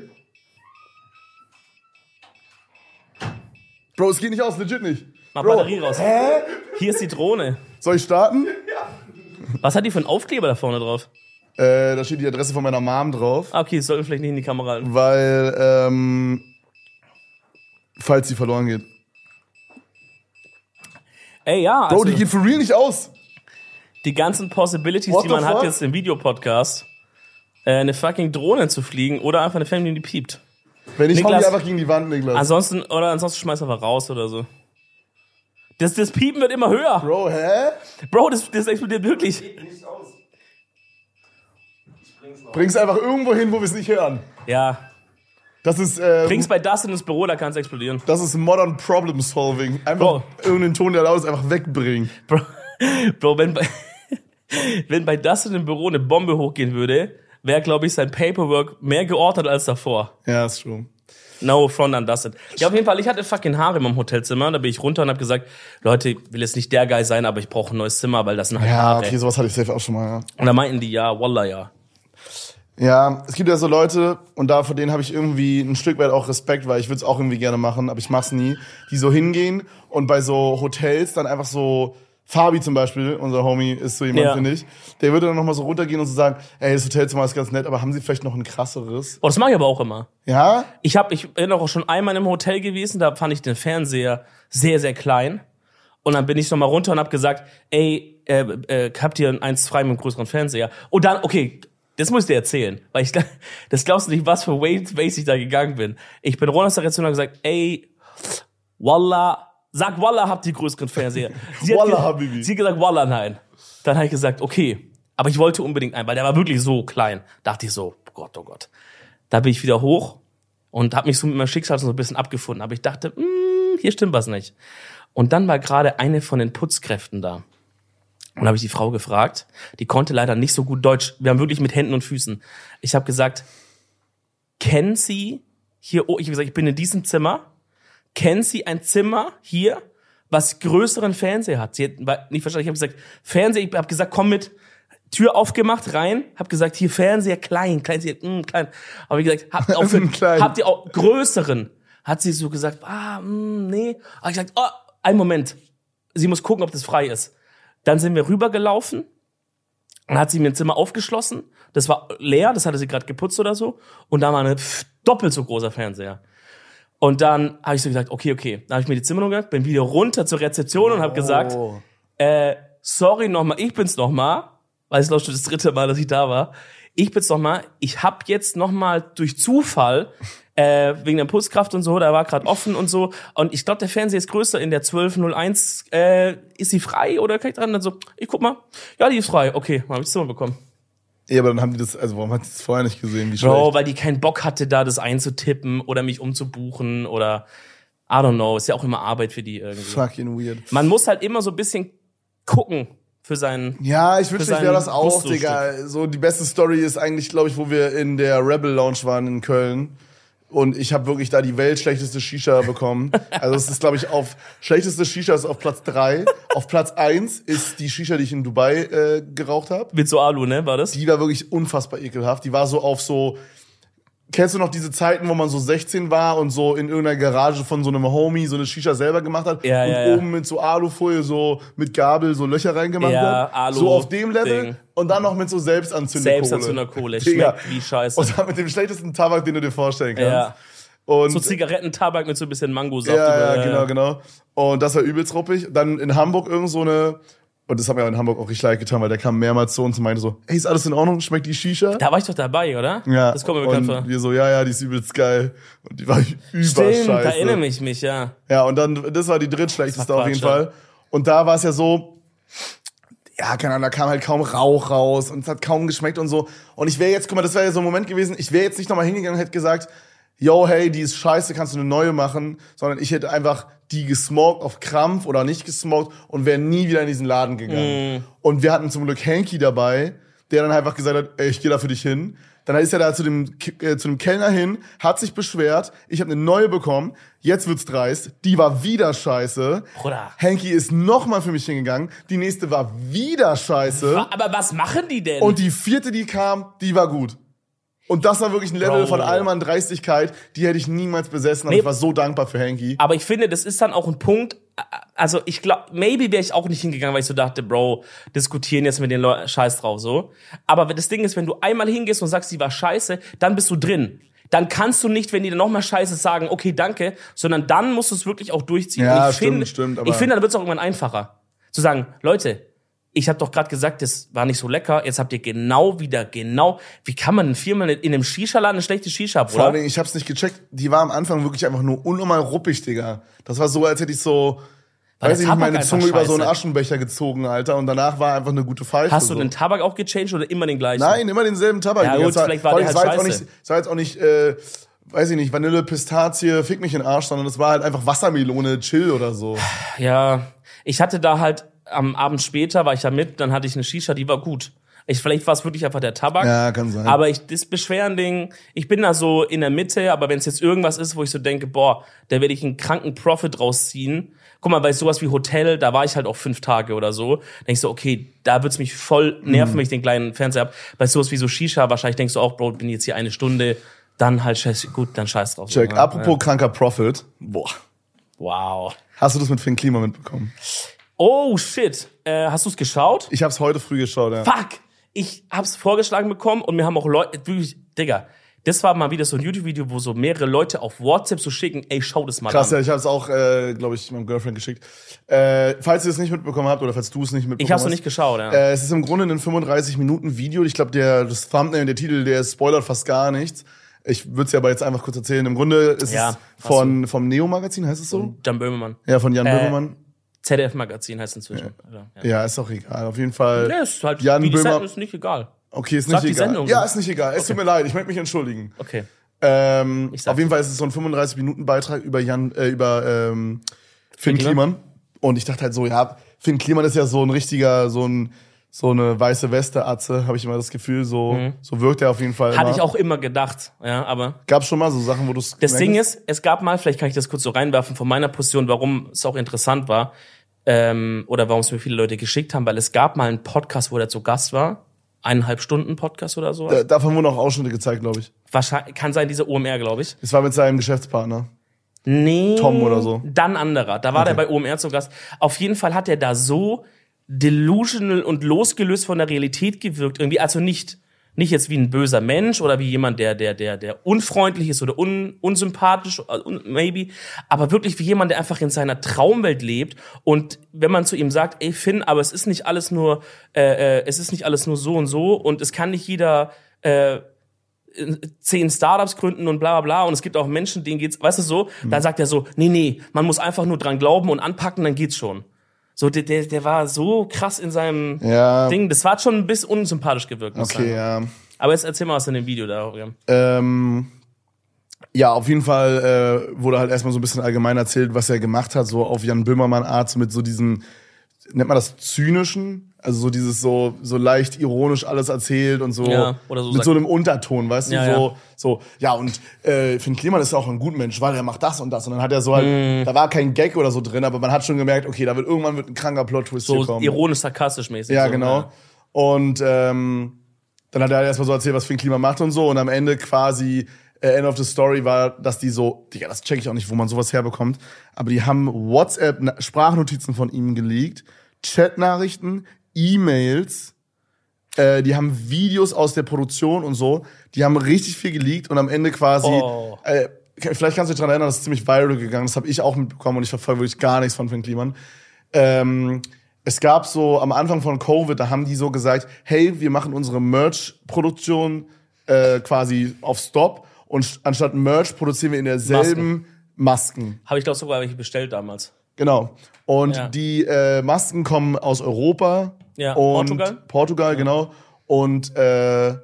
Bro, es geht nicht aus, legit nicht. Mach Bro, Batterie raus. Hier ist die Drohne. Soll ich starten? Was hat die für einen Aufkleber da vorne drauf? Äh, da steht die Adresse von meiner Mom drauf. Ah, okay, das sollten wir vielleicht nicht in die Kamera halten. Weil, ähm, falls sie verloren geht. Ey, ja, Bro, also die geht for real nicht aus. die ganzen Possibilities, What die man hat fuck? jetzt im Videopodcast, äh, eine fucking Drohne zu fliegen oder einfach eine Fernbedienung, die piept. Wenn ich hau Niklas- die einfach gegen die Wand, Niklas. Ansonsten, oder ansonsten schmeiß einfach raus oder so. Das, das Piepen wird immer höher. Bro, hä? Bro, das, das explodiert wirklich. Geht nicht aus. Ich bring's noch. Bring's einfach irgendwo hin, wo wir es nicht hören. Ja. Das ist, ähm, Bring's bei Dustin ins Büro, da kann es explodieren. das ist Modern Problem Solving. Einfach Bro. irgendeinen Ton, der laut ist, einfach wegbringen. Bro, Bro wenn, bei, wenn bei Dustin im Büro eine Bombe hochgehen würde, wäre, glaube ich, sein Paperwork mehr geordnet als davor. Ja, ist schon. No front an Dustin. Ja, auf jeden Fall, ich hatte fucking Haare im Hotelzimmer. Da bin ich runter und habe gesagt, Leute, ich will jetzt nicht der Guy sein, aber ich brauche ein neues Zimmer, weil das sind halt Ja, Haare. okay, sowas hatte ich safe auch schon mal, ja. Und da meinten die, ja, wallah, ja. Ja, es gibt ja so Leute, und da vor denen habe ich irgendwie ein Stück weit auch Respekt, weil ich würde es auch irgendwie gerne machen, aber ich mach's nie, die so hingehen und bei so Hotels dann einfach so, Fabi zum Beispiel, unser Homie, ist so jemand, Ja. finde ich, der würde dann nochmal so runtergehen und so sagen, ey, das Hotelzimmer ist ganz nett, aber haben Sie vielleicht noch ein krasseres? Oh, das mache ich aber auch immer. Ja? Ich habe, ich bin auch schon einmal im Hotel gewesen, da fand ich den Fernseher sehr, sehr klein. Und dann bin ich nochmal runter und habe gesagt, ey, äh, äh, habt ihr eins frei mit einem größeren Fernseher? Und dann, okay, das muss ich dir erzählen, weil ich, das glaubst du nicht, was für Ways, Ways ich da gegangen bin. Ich bin runter aus der Rezeption und habe gesagt, ey, Wallah, sag Wallah, habt ihr größeren Fernseher. Sie hat Wallah, ge- Habibi. Sie hat gesagt, Wallah, nein. Dann habe ich gesagt, okay. Aber ich wollte unbedingt einen, weil der war wirklich so klein. Dachte ich so, oh Gott, oh Gott. Da bin ich wieder hoch und habe mich so mit meinem Schicksal so ein bisschen abgefunden. Aber ich dachte, mm, hier stimmt was nicht. Und dann war gerade eine von den Putzkräften da. Und habe ich die Frau gefragt, die konnte leider nicht so gut Deutsch. Wir haben wirklich mit Händen und Füßen. Ich habe gesagt, kennen Sie hier, oh, ich habe gesagt, ich bin in diesem Zimmer. Kennen Sie ein Zimmer hier, was größeren Fernseher hat? Sie hat nicht verstanden. Ich habe gesagt, Fernseher, ich habe gesagt, komm mit. Tür aufgemacht, rein, hab gesagt, hier Fernseher klein, klein, sie, mm, klein. Aber wie gesagt, habt ihr auch, für, Klein. habt ihr auch größeren? Hat sie so gesagt, ah, mm, nee. Hab ich gesagt, oh, einen Moment. Sie muss gucken, ob das frei ist. Dann sind wir rübergelaufen. Dann hat sie mir ein Zimmer aufgeschlossen. Das war leer, das hatte sie gerade geputzt oder so. Und da war ein doppelt so großer Fernseher. Und dann habe ich so gesagt, okay, okay. Dann habe ich mir die Zimmer gehört, bin wieder runter zur Rezeption und habe gesagt, Oh. äh, sorry nochmal, ich bin's nochmal, weil es glaube schon das dritte Mal, dass ich da war. Ich bin's nochmal, ich hab jetzt nochmal durch Zufall, äh, wegen der Putzkraft und so, da war gerade offen und so. Und ich glaube, der Fernseher ist größer in der 1201. Äh, ist sie frei oder kann ich dran? Dann so, ich guck mal. Ja, die ist frei. Okay, dann hab ich Zimmer bekommen. Ja, aber dann haben die das, also warum hat die das vorher nicht gesehen? Wie Bro, schlecht. weil die keinen Bock hatte, da das einzutippen oder mich umzubuchen oder I don't know. Ist ja auch immer Arbeit für die irgendwie. Fucking weird. Man muss halt immer so ein bisschen gucken für seinen. Ja, ich wünschte, ich wäre das auch. Digga. So, die beste Story ist eigentlich, glaube ich, wo wir in der Rebel Lounge waren in Köln. Und ich habe wirklich da die weltschlechteste Shisha bekommen. Also es ist, glaube ich, auf schlechteste Shisha ist auf Platz drei. auf Platz eins ist die Shisha, die ich in Dubai äh, geraucht habe. Mit so Alu, ne? War das? Die war wirklich unfassbar ekelhaft. Die war so auf so Kennst du noch diese Zeiten, wo man so 16 war und so in irgendeiner Garage von so einem Homie so eine Shisha selber gemacht hat Ja, und ja, ja. oben mit so Alufolie so mit Gabel so Löcher reingemacht Ja, hat? Alu- so auf dem Level Ding. und dann noch mit so Selbstanzünderkohle. Selbstanzünderkohle. Schmeckt wie scheiße. Und dann mit dem schlechtesten Tabak, den du dir vorstellen kannst. Ja. Und So Zigarettentabak mit so ein bisschen Mangosaft. ja, ja, genau, genau. Und das war übelst ruppig. Dann in Hamburg irgend so eine, und das hat mir in Hamburg auch richtig leid getan, weil der kam mehrmals zu uns und meinte so, hey, ist alles in Ordnung? Schmeckt die Shisha? Da war ich doch dabei, oder? ja. Das kommt mir bekannt vor. wir so, ja, ja, die ist übelst geil. Und die war überscheiße. Stimmt, da erinnere ich mich, ja. Ja, und dann, das war die drittschlechteste war auf jeden. Fall. Und da war es ja so, ja, keine Ahnung, da kam halt kaum Rauch raus und es hat kaum geschmeckt und so. Und ich wäre jetzt, guck mal, das wäre ja so ein Moment gewesen, ich wäre jetzt nicht nochmal hingegangen und hätte gesagt, yo, hey, die ist scheiße, kannst du eine neue machen, sondern ich hätte einfach die gesmoked auf Krampf oder nicht gesmoked und wäre nie wieder in diesen Laden gegangen. Mm. Und wir hatten zum Glück Hanky dabei, der dann einfach gesagt hat, ey, ich gehe da für dich hin. Dann ist er da zu dem, äh, zu dem Kellner hin, hat sich beschwert, ich habe eine neue bekommen, jetzt wird's dreist, die war wieder scheiße. Bruder. Hanky ist nochmal für mich hingegangen, die nächste war wieder scheiße. Aber was machen die denn? Und die vierte, die kam, die war gut. Und das war wirklich ein Level Bro. von Allmann Dreistigkeit, die hätte ich niemals besessen, aber Nee. ich war so dankbar für Hanky. Aber ich finde, das ist dann auch ein Punkt, also ich glaube, maybe wäre ich auch nicht hingegangen, weil ich so dachte, Bro, diskutieren jetzt mit den Leuten, scheiß drauf, so. Aber das Ding ist, wenn du einmal hingehst und sagst, die war scheiße, dann bist du drin. Dann kannst du nicht, wenn die dann nochmal scheiße sagen, okay, danke, sondern dann musst du es wirklich auch durchziehen. Ja, ich stimmt, finde, stimmt, aber- ich finde, dann wird es auch irgendwann einfacher. Zu sagen, Leute, ich habe doch gerade gesagt, das war nicht so lecker. Jetzt habt ihr genau wieder genau. Wie kann man denn viermal in einem Shisha-Laden eine schlechte Shisha, Vor allen Bruder? Dingen, ich hab's nicht gecheckt, die war am Anfang wirklich einfach nur unnormal ruppig, Digga. Das war so, als hätte ich so, War weiß ich nicht, meine Zunge über so einen? Aschenbecher gezogen, Alter. Und danach war einfach eine gute Pfeife. Hast du so. den Tabak auch gechanged oder immer den gleichen? Nein, immer denselben Tabak. Ja, gut, war, vielleicht war vor der allem, halt war jetzt auch scheiße. nicht, es war jetzt auch nicht, äh, weiß ich nicht, Vanille, Pistazie, fick mich in den Arsch, sondern es war halt einfach Wassermelone, Chill oder so. Ja, ich hatte da halt am Abend später, war ich da mit, dann hatte ich eine Shisha, die war gut. Ich, vielleicht war es wirklich einfach der Tabak. Ja, kann sein. Aber ich, das Beschweren-Ding, ich bin da so in der Mitte, aber wenn es jetzt irgendwas ist, wo ich so denke, boah, da werde ich einen kranken Profit rausziehen. Guck mal, bei sowas wie Hotel, da war ich halt auch fünf Tage oder so. Denk ich so, okay, da wird's mich voll nerven, Mhm. wenn ich den kleinen Fernseher hab. Bei sowas wie so Shisha, wahrscheinlich denkst du auch, Bro, bin jetzt hier eine Stunde, dann halt scheiß, gut, dann scheiß drauf. Check. Ja. Apropos kranker Profit. Boah. Wow. Hast du das mit Finn Klima mitbekommen? Oh, shit. Äh, hast du's geschaut? Ich hab's heute früh geschaut, ja. Fuck! Ich hab's vorgeschlagen bekommen und mir haben auch Leute, wirklich, Digga, das war mal wieder so ein YouTube-Video, wo so mehrere Leute auf WhatsApp so schicken, ey, schau das mal Krass, ja, an. ich hab's auch, äh, glaube ich, meinem Girlfriend geschickt. Äh, falls ihr es nicht mitbekommen habt oder falls du es nicht mitbekommen Ich hab's hast. noch nicht geschaut, ja. Äh, es ist im Grunde ein 35-Minuten-Video. Ich glaube, der das Thumbnail der Titel, der spoilert fast gar nichts. Ich würde es ja aber jetzt einfach kurz erzählen. Im Grunde ist Ja, es von, vom Neo-Magazin, heißt es so? Jan Böhmermann. Ja, von Jan Äh, Böhmermann. ZDF-Magazin heißt inzwischen. Ja, ja. Ja, ist auch egal. Auf jeden Fall. Ja, ist halt, Jan wie die Böhmer- Sendung ist nicht egal. Okay, ist Sag nicht die egal. Sendung. Ja, ist nicht egal. Es tut mir leid. Ich möchte mich entschuldigen. Okay. Ähm, Ich sag- auf jeden Fall ist es so ein 35-Minuten-Beitrag über Jan, äh, über ähm, Finn Finn Kliman? Kliman. Und ich dachte halt so, ja, Finn Kliman ist ja so ein richtiger, so ein so eine weiße Weste-Atze, habe ich immer das Gefühl. So, so wirkt er auf jeden Fall. Mhm. Hatte immer. ich auch immer gedacht, ja, aber Gab's schon mal so Sachen, wo du es Das Ding ist, es gab mal, vielleicht kann ich das kurz so reinwerfen von meiner Position, warum es auch interessant war, ähm, oder warum es mir viele Leute geschickt haben, weil es gab mal einen Podcast, wo der zu Gast war. Eineinhalb Stunden Podcast oder so. Da, davon wurden auch Ausschnitte gezeigt, glaube ich. Wahrscheinlich, kann sein, dieser OMR, glaube ich. Es war mit seinem Geschäftspartner. Nee. Tom oder so. Dann anderer. Da war der bei OMR zu Gast. Auf jeden Fall hat er da so delusional und losgelöst von der Realität gewirkt. Irgendwie, also nicht, nicht jetzt wie ein böser Mensch oder wie jemand, der, der, der, der unfreundlich ist oder un, unsympathisch, äh, maybe, aber wirklich wie jemand, der einfach in seiner Traumwelt lebt. Und wenn man zu ihm sagt, ey Finn, aber es ist nicht alles nur, äh, äh, es ist nicht alles nur so und so und es kann nicht jeder, äh, zehn Startups gründen und bla bla bla und es gibt auch Menschen, denen geht's, weißt du so, dann sagt er so, nee, nee, man muss einfach nur dran glauben und anpacken, dann geht's schon. So, der, der, der war so krass in seinem Ja. Ding, das war schon ein bisschen unsympathisch gewirkt. Okay, sagen. ja. Aber jetzt erzähl mal was in dem Video darüber. Ähm, ja, auf jeden Fall äh, wurde halt erstmal so ein bisschen allgemein erzählt, was er gemacht hat, so auf Jan Böhmermann-Art, so mit so diesem, nennt man das zynischen? Also so dieses so, so leicht ironisch alles erzählt und so, Ja, oder so mit so einem Unterton, weißt du, Ja, so, ja. so, ja, und äh, Finn Kliman ist ja auch ein Gutmensch, weil er macht das und das. Und dann hat er so halt, Mhm. da war kein Gag oder so drin, aber man hat schon gemerkt, okay, da wird irgendwann wird ein kranker Plot-Twist hier So kommen. ironisch, sarkastisch mäßig. Ja, so, genau. Und ähm, dann hat er halt erstmal so erzählt, was Finn Klima macht und so. Und am Ende quasi äh, End of the Story war, dass die so, Digga, das check ich auch nicht, wo man sowas herbekommt, aber die haben WhatsApp-Sprachnotizen von ihm geleakt, Chatnachrichten, E-Mails, äh, die haben Videos aus der Produktion und so, die haben richtig viel geleakt und am Ende quasi, Oh. äh, vielleicht kannst du dich daran erinnern, das ist ziemlich viral gegangen, das habe ich auch mitbekommen und ich verfolge wirklich gar nichts von Finn Kliman. Ähm, es gab so am Anfang von Covid, da haben die so gesagt, hey, wir machen unsere Merch-Produktion äh, quasi auf Stop und st- anstatt Merch produzieren wir in derselben Masken. Habe ich glaube sogar welche bestellt damals. Genau. Und Ja. die äh, Masken kommen aus Europa. Ja, und Portugal? Portugal, genau. Und äh,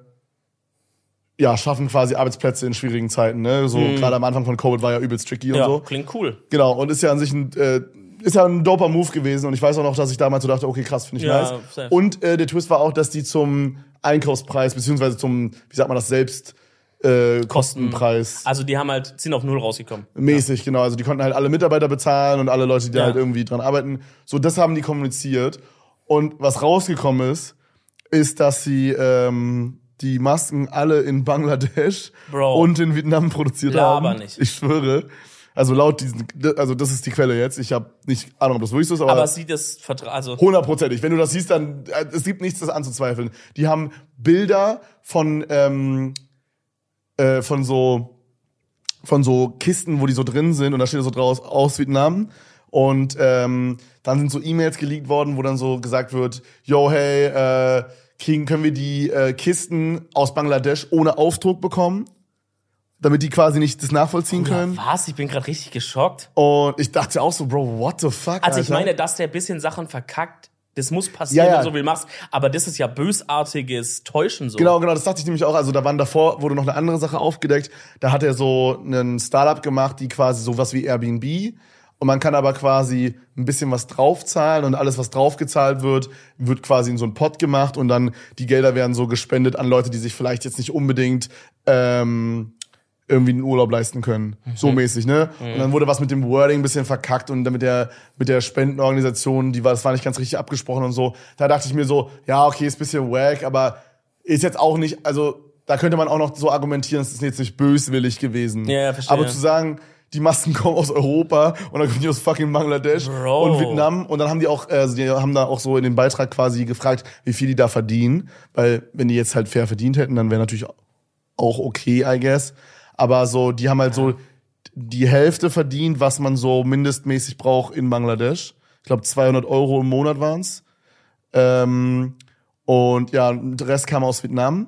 ja, schaffen quasi Arbeitsplätze in schwierigen Zeiten. Ne? So gerade am Anfang von Covid war ja übelst tricky. Ja, und so. klingt cool. Genau. Und ist ja an sich ein äh, ist ja ein doper Move gewesen. Und ich weiß auch noch, dass ich damals so dachte, okay, krass, finde ich Ja, nice. safe. Und äh, der Twist war auch, dass die zum Einkaufspreis beziehungsweise zum, wie sagt man das, selbst äh, Kostenpreis Also die haben halt, sind auf Null rausgekommen. mäßig, genau. Also die konnten halt alle Mitarbeiter bezahlen und alle Leute, die da Ja. halt irgendwie dran arbeiten. So, das haben die kommuniziert. Und was rausgekommen ist, ist, dass sie ähm, die Masken alle in Bangladesch Bro. und in Vietnam produziert Laber haben. nicht. Ich schwöre. Also laut diesen, also das ist die Quelle jetzt. Ich habe nicht Ahnung, ob das wirklich so ist, aber, Aber sieht das Vertrag, also hundertprozentig. Wenn du das siehst, dann äh, es gibt nichts, das anzuzweifeln. Die haben Bilder von ähm, äh, von so von so Kisten, wo die so drin sind und da steht so draus aus Vietnam. Und ähm, dann sind so E-Mails geleakt worden, wo dann so gesagt wird, yo, hey, äh, kriegen, können wir die äh, Kisten aus Bangladesch ohne Aufdruck bekommen? Damit die quasi nicht das nachvollziehen können. ja, was? Ich bin gerade richtig geschockt. Und ich dachte auch so, Bro, what the fuck? Also ich Alter? meine, dass der ein bisschen Sachen verkackt, das muss passieren, Ja, ja. wenn du so viel machst. Aber das ist ja bösartiges Täuschen so. Genau, genau, das dachte ich nämlich auch. Also da waren davor, wurde noch eine andere Sache aufgedeckt. Da hat er so einen Startup gemacht, die quasi sowas wie Airbnb. Und man kann aber quasi ein bisschen was draufzahlen und alles, was draufgezahlt wird, wird quasi in so einen Pot gemacht und dann die Gelder werden so gespendet an Leute, die sich vielleicht jetzt nicht unbedingt ähm, irgendwie einen Urlaub leisten können. So mäßig, ne? Und dann wurde was mit dem Wording ein bisschen verkackt und dann mit der, mit der Spendenorganisation, die war, das war nicht ganz richtig abgesprochen und so. Da dachte ich mir so, ja, okay, ist ein bisschen wack, aber ist jetzt auch nicht, also da könnte man auch noch so argumentieren, es ist jetzt nicht böswillig gewesen. Ja, ja, verstehe. Aber zu sagen, die Masken kommen aus Europa und dann kommen die aus fucking Bangladesch Bro. und Vietnam und dann haben die auch, also die haben da auch so in dem Beitrag quasi gefragt, wie viel die da verdienen, weil wenn die jetzt halt fair verdient hätten, dann wäre natürlich auch okay, I guess. Aber so, die haben halt so die Hälfte verdient, was man so mindestmäßig braucht in Bangladesch. Ich glaube 200 Euro im Monat waren's. Ähm, und ja, der Rest kam aus Vietnam.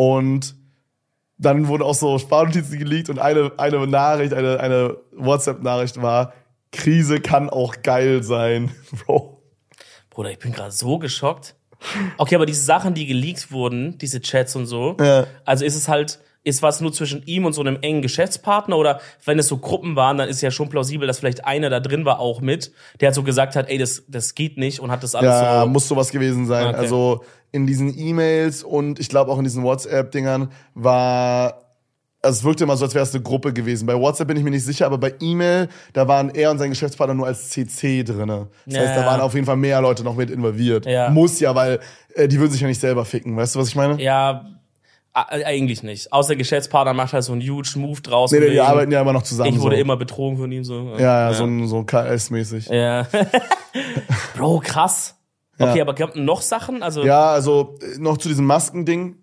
Und dann wurden auch so Sparnotizen geleakt und eine, eine Nachricht, eine, eine WhatsApp-Nachricht war, Krise kann auch geil sein. Bro. Bruder, ich bin gerade so geschockt. Okay, aber diese Sachen, die geleakt wurden, diese Chats und so, Ja. also ist es halt, ist was nur zwischen ihm und so einem engen Geschäftspartner oder wenn es so Gruppen waren, dann ist ja schon plausibel, dass vielleicht einer da drin war auch mit, der hat so gesagt hat, ey, das, das geht nicht und hat das alles Ja, so. muss sowas gewesen sein. Okay. Also in diesen E-Mails und ich glaube auch in diesen WhatsApp-Dingern war, also es wirkte immer so, als wäre es eine Gruppe gewesen. Bei WhatsApp bin ich mir nicht sicher, aber bei E-Mail, da waren er und sein Geschäftspartner nur als CC drinne. Das Ja, heißt, da ja. waren auf jeden Fall mehr Leute noch mit involviert. Ja. Muss ja, weil äh, die würden sich ja nicht selber ficken. Weißt du, was ich meine? Ja, a- eigentlich nicht. Außer Geschäftspartner macht halt so einen huge Move draus. Nee, nee, die arbeiten ja immer noch zusammen. ich wurde so. immer betrogen von ihm so. Ja, ja, so, ein- so KS-mäßig. Ja. Bro, krass. Okay, Ja. aber gab noch Sachen? Also Ja, also äh, noch zu diesem Maskending.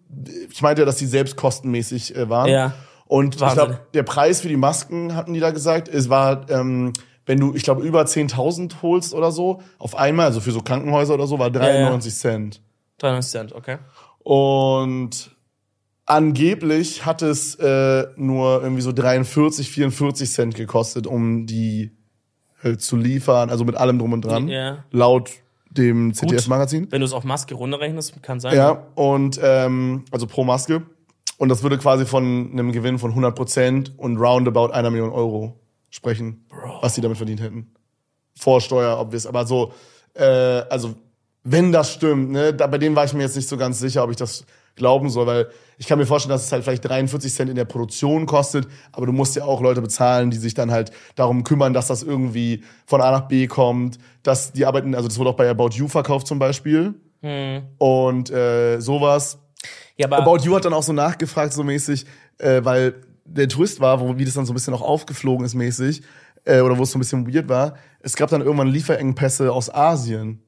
Ich meinte ja, dass die selbst kostenmäßig äh, waren. Ja. Und ich Wahnsinn. glaube, der Preis für die Masken, hatten die da gesagt, es war, ähm, wenn du, ich glaube, über 10.000 holst oder so, auf einmal, also für so Krankenhäuser oder so, war 93 Cent. 93 Cent, okay. Und angeblich hat es äh, nur irgendwie so 43, 44 Cent gekostet, um die halt zu liefern, also mit allem drum und dran. Ja. Laut dem CTS-Magazin. Wenn du es auf Maske runterrechnest, kann sein. Ja, und ähm, also pro Maske. Und das würde quasi von einem Gewinn von 100% und roundabout einer Million Euro sprechen, was die damit verdient hätten. Vor Steuer, obvious. Aber so, äh, also wenn das stimmt, ne, da, bei dem war ich mir jetzt nicht so ganz sicher, ob ich das glauben soll, weil ich kann mir vorstellen, dass es halt vielleicht 43 Cent in der Produktion kostet, aber du musst ja auch Leute bezahlen, die sich dann halt darum kümmern, dass das irgendwie von A nach B kommt, dass die arbeiten, also das wurde auch bei About You verkauft zum Beispiel und äh, sowas. Ja, aber About You hat dann auch so nachgefragt, so mäßig, äh, weil der Twist war, wo, wie das dann so ein bisschen auch aufgeflogen ist mäßig, äh, oder wo es so ein bisschen weird war. Es gab dann irgendwann Lieferengpässe aus Asien.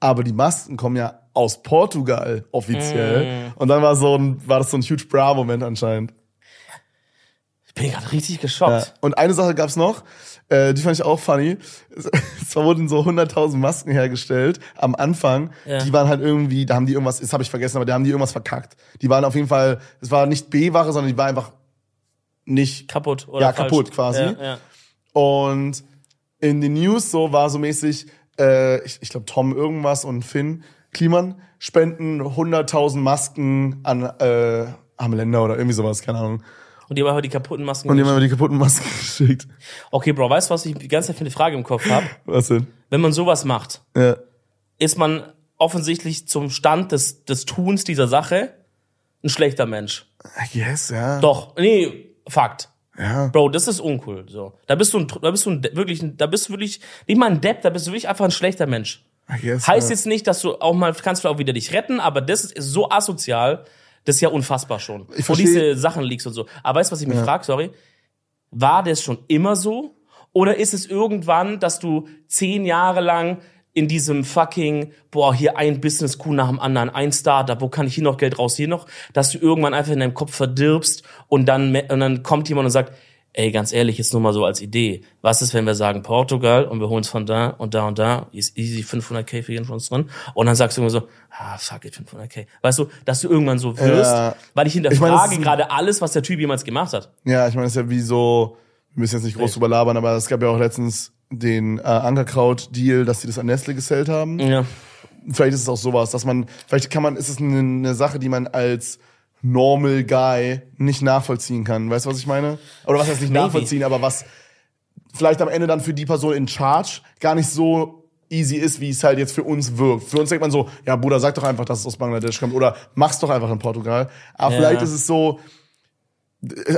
Aber die Masken kommen ja aus Portugal offiziell. Und dann war so ein, war das so ein huge Bra-Moment anscheinend. ich bin gerade richtig Ja. geschockt. Und eine Sache gab's noch, äh, die fand ich auch funny. Zwar wurden so 100.000 Masken hergestellt am Anfang. Ja. Die waren halt irgendwie, da haben die irgendwas, das habe ich vergessen, aber da haben die irgendwas verkackt. Die waren auf jeden Fall, es war nicht B-Ware, sondern die war einfach nicht Kaputt, oder? Ja, falsch? kaputt quasi. Ja, ja. Und in den News so war so mäßig, äh, ich, ich glaube Tom irgendwas und Finn Kliman spenden 100.000 Masken an äh, arme Länder oder irgendwie sowas, keine Ahnung. Und die haben aber die kaputten Masken. Und die haben mir die kaputten Masken geschickt. Okay, Bro, weißt du, was ich die ganze Zeit für eine Frage im Kopf habe? Was denn? Wenn man sowas macht, Ja. ist man offensichtlich zum Stand des, des Tuns dieser Sache ein schlechter Mensch. Guess, ja. Doch, nee, Fakt. Ja. Bro, das ist uncool. So, da bist du, ein, da bist du ein, wirklich, da bist du wirklich nicht mal ein Depp, da bist du wirklich einfach ein schlechter Mensch. Guess, Heißt ja. jetzt nicht, dass du auch mal kannst du auch wieder dich retten, aber das ist so asozial, das ist ja unfassbar schon. Ich und diese Sachen liegst und so. Aber weißt du, was ich mich frage, sorry? War das schon immer so? Oder ist es irgendwann, dass du zehn Jahre lang in diesem fucking, boah, hier ein Business-Coup nach dem anderen, ein Startup, wo kann ich hier noch Geld raus, hier noch, dass du irgendwann einfach in deinem Kopf verdirbst und dann, und dann kommt jemand und sagt, ey, ganz ehrlich, jetzt nur mal so als Idee. Was ist, wenn wir sagen Portugal und wir holen es von da und da und da, ist easy 500k für jeden von uns drin und dann sagst du immer so, ah, fuck it, 500k. Weißt du, dass du irgendwann so wirst, Ja. weil ich Ich hinterfrage ist ein- gerade alles, was der Typ jemals gemacht hat. Ja, ich meine, das ist ja wie so, wir müssen jetzt nicht groß drüber labern, aber es gab ja auch letztens den äh, Ankerkraut-Deal, dass sie das an Nestle gesellt haben. Ja. vielleicht ist es auch sowas, dass man, vielleicht kann man, ist es eine, eine Sache, die man als normal guy nicht nachvollziehen kann. Weißt du, was ich meine? Oder was heißt nicht Maybe. nachvollziehen, aber was vielleicht am Ende dann für die Person in Charge gar nicht so easy ist, wie es halt jetzt für uns wirkt. Für uns denkt man so, ja Bruder, sag doch einfach, dass es aus Bangladesch kommt oder mach's doch einfach in Portugal. Aber Ja. vielleicht ist es so,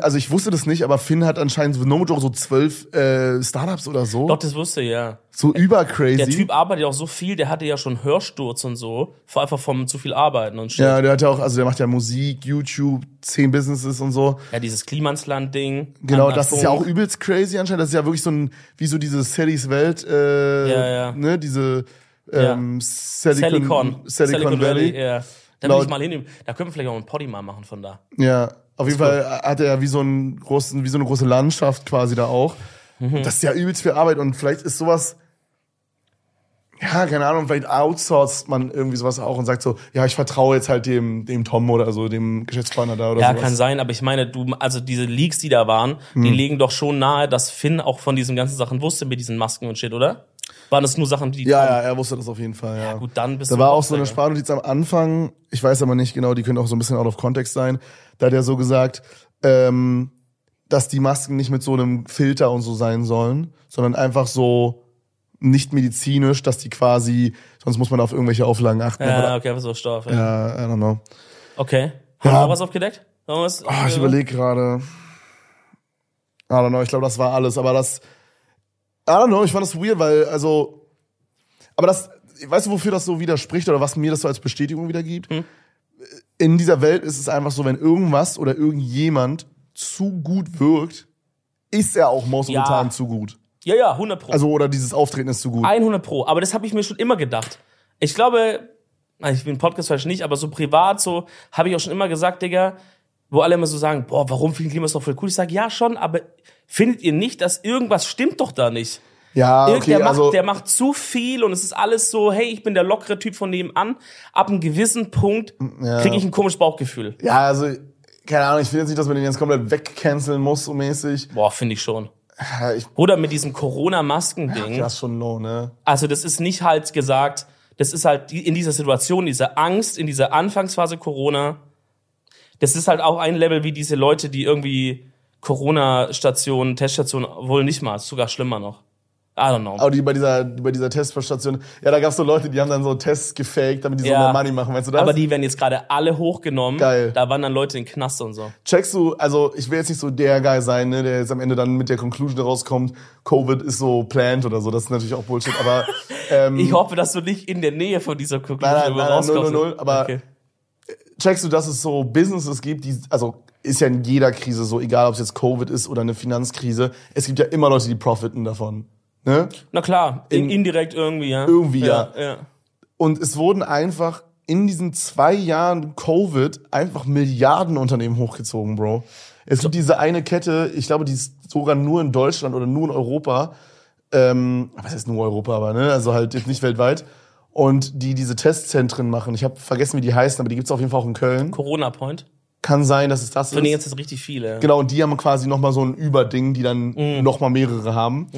also ich wusste das nicht, aber Finn hat anscheinend no joke so zwölf äh, Startups oder so. Doch, das wusste ich, ja. so übercrazy. Der Typ arbeitet ja auch so viel, der hatte ja schon Hörsturz und so, vor einfach vom zu viel Arbeiten und shit. Ja, der hat ja auch, also der macht ja Musik, YouTube, zehn Businesses und so. Ja, dieses Klimansland-Ding. Genau, das ist ja auch übelst crazy anscheinend. Das ist ja wirklich so ein, wie so diese Sallys Welt, äh, Ja, ja. ne, diese ähm, Silicon, Silicon. Silicon, Valley. Ja. Da will Laut- ich mal hin. Da können wir vielleicht auch einen Poddy mal machen von da. Ja, auf jeden Fall hat er ja wie so einen großen, wie so eine große Landschaft quasi da auch. Mhm. Das ist ja übelst viel Arbeit und vielleicht ist sowas, ja, keine Ahnung, vielleicht outsourced man irgendwie sowas auch und sagt so, ja, ich vertraue jetzt halt dem, dem Tom oder so, dem Geschäftspartner da oder Ja, sowas. kann sein, aber ich meine, du, also diese Leaks, die da waren, Hm. die legen doch schon nahe, dass Finn auch von diesen ganzen Sachen wusste mit diesen Masken und Shit, oder? Waren das nur Sachen, die. Ja, ja, er wusste das auf jeden Fall, ja. Gut, dann bist Da du war ein auch so eine Boxer, Sprachnotiz am Anfang, ich weiß aber nicht genau, die könnte auch so ein bisschen out of context sein. Da hat er so gesagt, ähm, dass die Masken nicht mit so einem Filter und so sein sollen, sondern einfach so nicht medizinisch, dass die quasi, sonst muss man auf irgendwelche Auflagen achten. Ja, okay, einfach so Stoff. Ja. ja, I don't know. Okay. Haben Ja. wir noch was aufgedeckt? Was? Ah, ich überlege gerade. I don't know, ich glaube, das war alles, aber das, I don't know, ich fand das weird, weil, also, aber das, weißt du, wofür das so widerspricht oder was mir das so als Bestätigung wieder gibt? In dieser Welt ist es einfach so, wenn irgendwas oder irgendjemand zu gut wirkt, ist er auch of Ja. zu gut. Ja, ja, 100 Pro. Also, oder dieses Auftreten ist zu gut. 100 Pro. Aber das habe ich mir schon immer gedacht. Ich glaube, ich bin Podcast vielleicht nicht, aber so privat so habe ich auch schon immer gesagt, Digga, wo alle immer so sagen, boah, warum finden Klima ist doch voll cool. Ich sage, ja schon, aber findet ihr nicht, dass irgendwas stimmt doch da nicht? Ja, okay, der, macht, also, der macht zu viel und es ist alles so, hey, ich bin der lockere Typ von nebenan. Ab einem gewissen Punkt kriege ich ein komisches Bauchgefühl. ja, also, keine Ahnung, ich finde jetzt nicht, dass man den jetzt komplett wegcanceln muss, so mäßig. Boah, finde ich schon. Ja, Ich, Oder mit diesem Corona-Masken-Ding. das ist schon low, ne? Also das ist nicht halt gesagt, das ist halt in dieser Situation, in dieser Angst, in dieser Anfangsphase Corona. Das ist halt auch ein Level wie diese Leute, die irgendwie Corona-Stationen, Teststationen, wohl nicht mal, ist sogar schlimmer noch. I don't know. Aber die bei dieser, bei dieser Teststation, ja, da gab es so Leute, die haben dann so Tests gefaked, damit die so Ja. mehr Money machen, weißt du das? Aber die werden jetzt gerade alle hochgenommen. Geil. Da waren dann Leute in den Knast und so. Checkst du, also ich will jetzt nicht so der Guy sein, ne, der jetzt am Ende dann mit der Conclusion rauskommt, Covid ist so planned oder so, das ist natürlich auch Bullshit, aber ähm, Ich hoffe, dass du nicht in der Nähe von dieser Conclusion Nein, nein, nein, nein, rauskommst. null, null, null, aber- Okay. Checkst du, dass es so Businesses gibt, die, also ist ja in jeder Krise so, egal ob es jetzt Covid ist oder eine Finanzkrise, es gibt ja immer Leute, die profiten davon. Ne? Na klar, in, In- indirekt irgendwie, ja. Irgendwie, ja. ja. Und es wurden einfach in diesen zwei Jahren Covid einfach Milliardenunternehmen hochgezogen, Bro. Es gibt diese eine Kette, ich glaube, die ist sogar nur in Deutschland oder nur in Europa. Ähm, was heißt nur Europa, aber ne? Also halt jetzt nicht weltweit. Und die diese Testzentren machen. Ich habe vergessen, wie die heißen, aber die gibt's auf jeden Fall auch in Köln. Corona Point. Kann sein, dass es das Von denen ist. jetzt ist richtig viele. Genau, und die haben quasi nochmal so ein Überding, die dann Mhm. noch mal mehrere haben.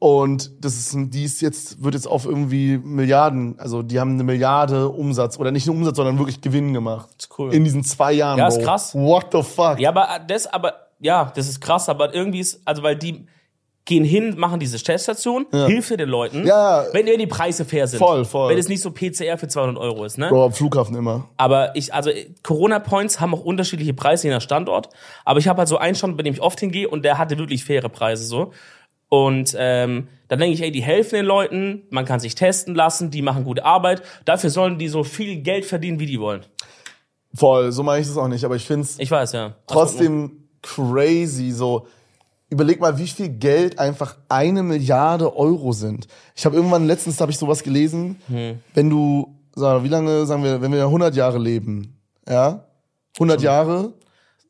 Und das ist, die ist jetzt, wird jetzt auf irgendwie Milliarden, also die haben eine Milliarde Umsatz, oder nicht nur Umsatz, sondern wirklich Gewinn gemacht. ist cool. In diesen zwei Jahren, Ja, Bro. ist krass. What the fuck? Ja, aber das, aber, ja, das ist krass, aber irgendwie ist, also weil die gehen hin, machen diese Teststation, Hilfe den Leuten. Ja. Wenn, die Preise fair sind. Voll, voll. Wenn es nicht so PCR für 200 Euro ist, ne? Bro, am Flughafen immer. Aber ich, also Corona-Points haben auch unterschiedliche Preise je nach Standort. Aber ich habe halt so einen Standort, bei dem ich oft hingehe und der hatte wirklich faire Preise so. Und ähm, dann denke ich, ey, die helfen den Leuten, man kann sich testen lassen, die machen gute Arbeit. Dafür sollen die so viel Geld verdienen, wie die wollen. Voll, so meine ich das auch nicht, aber ich find's Ich weiß, ja. trotzdem crazy, so. Überleg mal, wie viel Geld einfach eine Milliarde Euro sind. Ich habe irgendwann letztens habe ich sowas gelesen, Hm. wenn du, sag, wie lange sagen wir, wenn wir 100 Jahre leben, ja, 100 Jahre,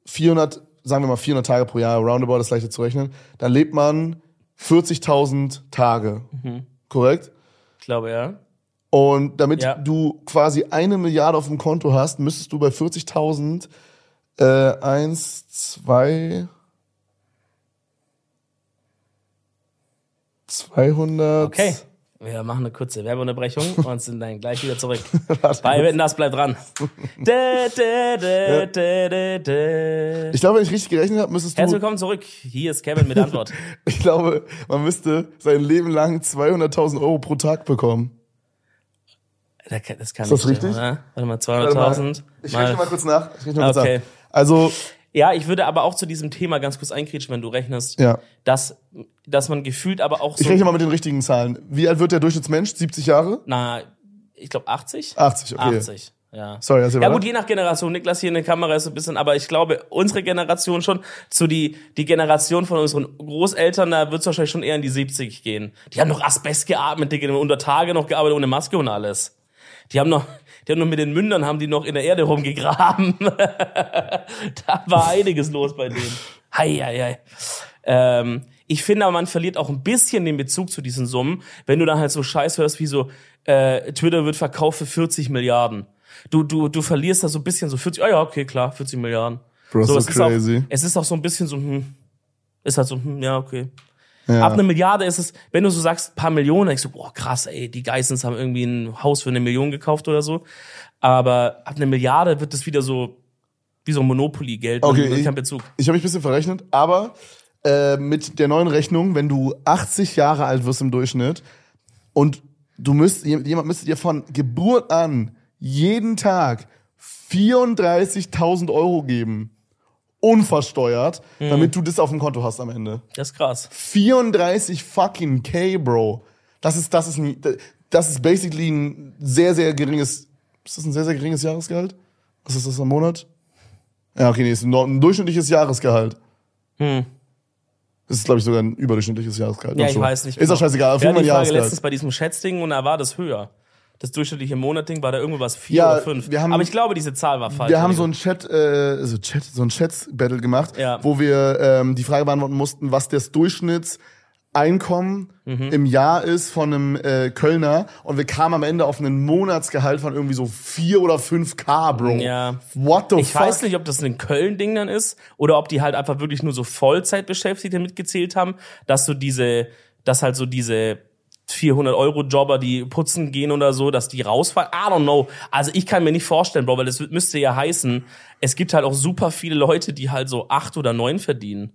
400, sagen wir mal 400 Tage pro Jahr, roundabout ist leichter zu rechnen, dann lebt man 40.000 Tage, Mhm. korrekt? Ich glaube, ja. Und damit Ja. du quasi eine Milliarde auf dem Konto hast, müsstest du bei 40.000 äh, eins, zwei, 200. Okay. Wir machen eine kurze Werbeunterbrechung und sind dann gleich wieder zurück. Bei Wetten, das bleibt dran. Da, da, da. Ich glaube, wenn ich richtig gerechnet habe, müsstest du. Herzlich willkommen zurück. Hier ist Kevin mit Antwort. Ich glaube, man müsste sein Leben lang 200.000 Euro pro Tag bekommen. Das kann, Ist das nicht richtig? mal, Warte mal. 200.000. Ich rechne mal kurz nach. Ich rechne mal kurz Okay. nach. Also, Ja, ich würde aber auch zu diesem Thema ganz kurz einkritschen, wenn du rechnest, ja. dass, dass man gefühlt aber auch so, Ich rechne mal mit den richtigen Zahlen. Wie alt wird der Durchschnittsmensch? 70 Jahre? na, ich glaube 80? 80, okay. 80, ja. Sorry, also Ja gut, je nach Generation. Niklas hier in der Kamera ist so ein bisschen, aber ich glaube, unsere Generation schon, zu die, die Generation von unseren Großeltern, da wird es wahrscheinlich schon eher in die 70 gehen. Die haben noch Asbest geatmet, die haben unter Tage noch gearbeitet ohne Maske und alles. Die haben noch, die haben noch mit den Mündern, haben die noch in der Erde rumgegraben. da war einiges los bei denen. Hei, hei, hei. Ähm, ich finde aber, man verliert auch ein bisschen den Bezug zu diesen Summen, wenn du dann halt so Scheiß hörst wie so, äh, Twitter wird verkauft für 40 Milliarden. Du, du, du verlierst da so ein bisschen so 40, ah ja, okay, klar, 40 Milliarden. Bro, so es Ist crazy. auch, es ist auch so ein bisschen so, hm, ist halt so, hm, ja, okay. Ab einer Milliarde ist es, wenn du so sagst, paar Millionen, ich so, boah, krass, ey, die Geissens haben irgendwie ein Haus für eine Million gekauft oder so. Aber ab einer Milliarde wird es wieder so, wie so ein Monopoly-Geld. Okay, ich- keinen Bezug. Ich habe mich ein bisschen verrechnet, aber äh, mit der neuen Rechnung, wenn du 80 Jahre alt wirst im Durchschnitt und du müsst, jemand müsste dir von Geburt an jeden Tag 34.000 Euro geben, unversteuert, Mhm. damit du das auf dem Konto hast am Ende. Das ist krass. 34 fucking K, Bro. Das ist, das ist, ein, das ist basically ein sehr, sehr geringes, ist das ein sehr, sehr geringes Jahresgehalt? Was ist das am Monat? Ja, okay, nee, ist ein, ein durchschnittliches Jahresgehalt. Hm. Das ist, glaube ich, sogar ein überdurchschnittliches Jahresgehalt. Ja, Noch ich so. weiß nicht. Ist doch scheißegal, auf Wir jeden hatten die Frage letztens bei diesem Schätzding und da war das höher. Das durchschnittliche Monatding war da irgendwo was vier Ja, oder fünf. wir haben- Aber ich glaube, diese Zahl war falsch. Wir haben so ein Chat, äh, so Chat, so ein Chat-Battle gemacht, Ja. wo wir ähm, die Frage beantworten mussten, was das Durchschnittseinkommen Mhm. im Jahr ist von einem äh, Kölner und wir kamen am Ende auf einen Monatsgehalt von irgendwie so 4 oder 5k, Bro. Ja. What the Ich fuck? weiß nicht, ob das ein Köln-Ding dann ist oder ob die halt einfach wirklich nur so Vollzeitbeschäftigte mitgezählt haben, dass so diese, dass halt so diese 400 Euro Jobber, die putzen gehen oder so, dass die rausfallen. I don't know. Also ich kann mir nicht vorstellen, Bro, weil das müsste ja heißen, es gibt halt auch super viele Leute, die halt so acht oder neun verdienen.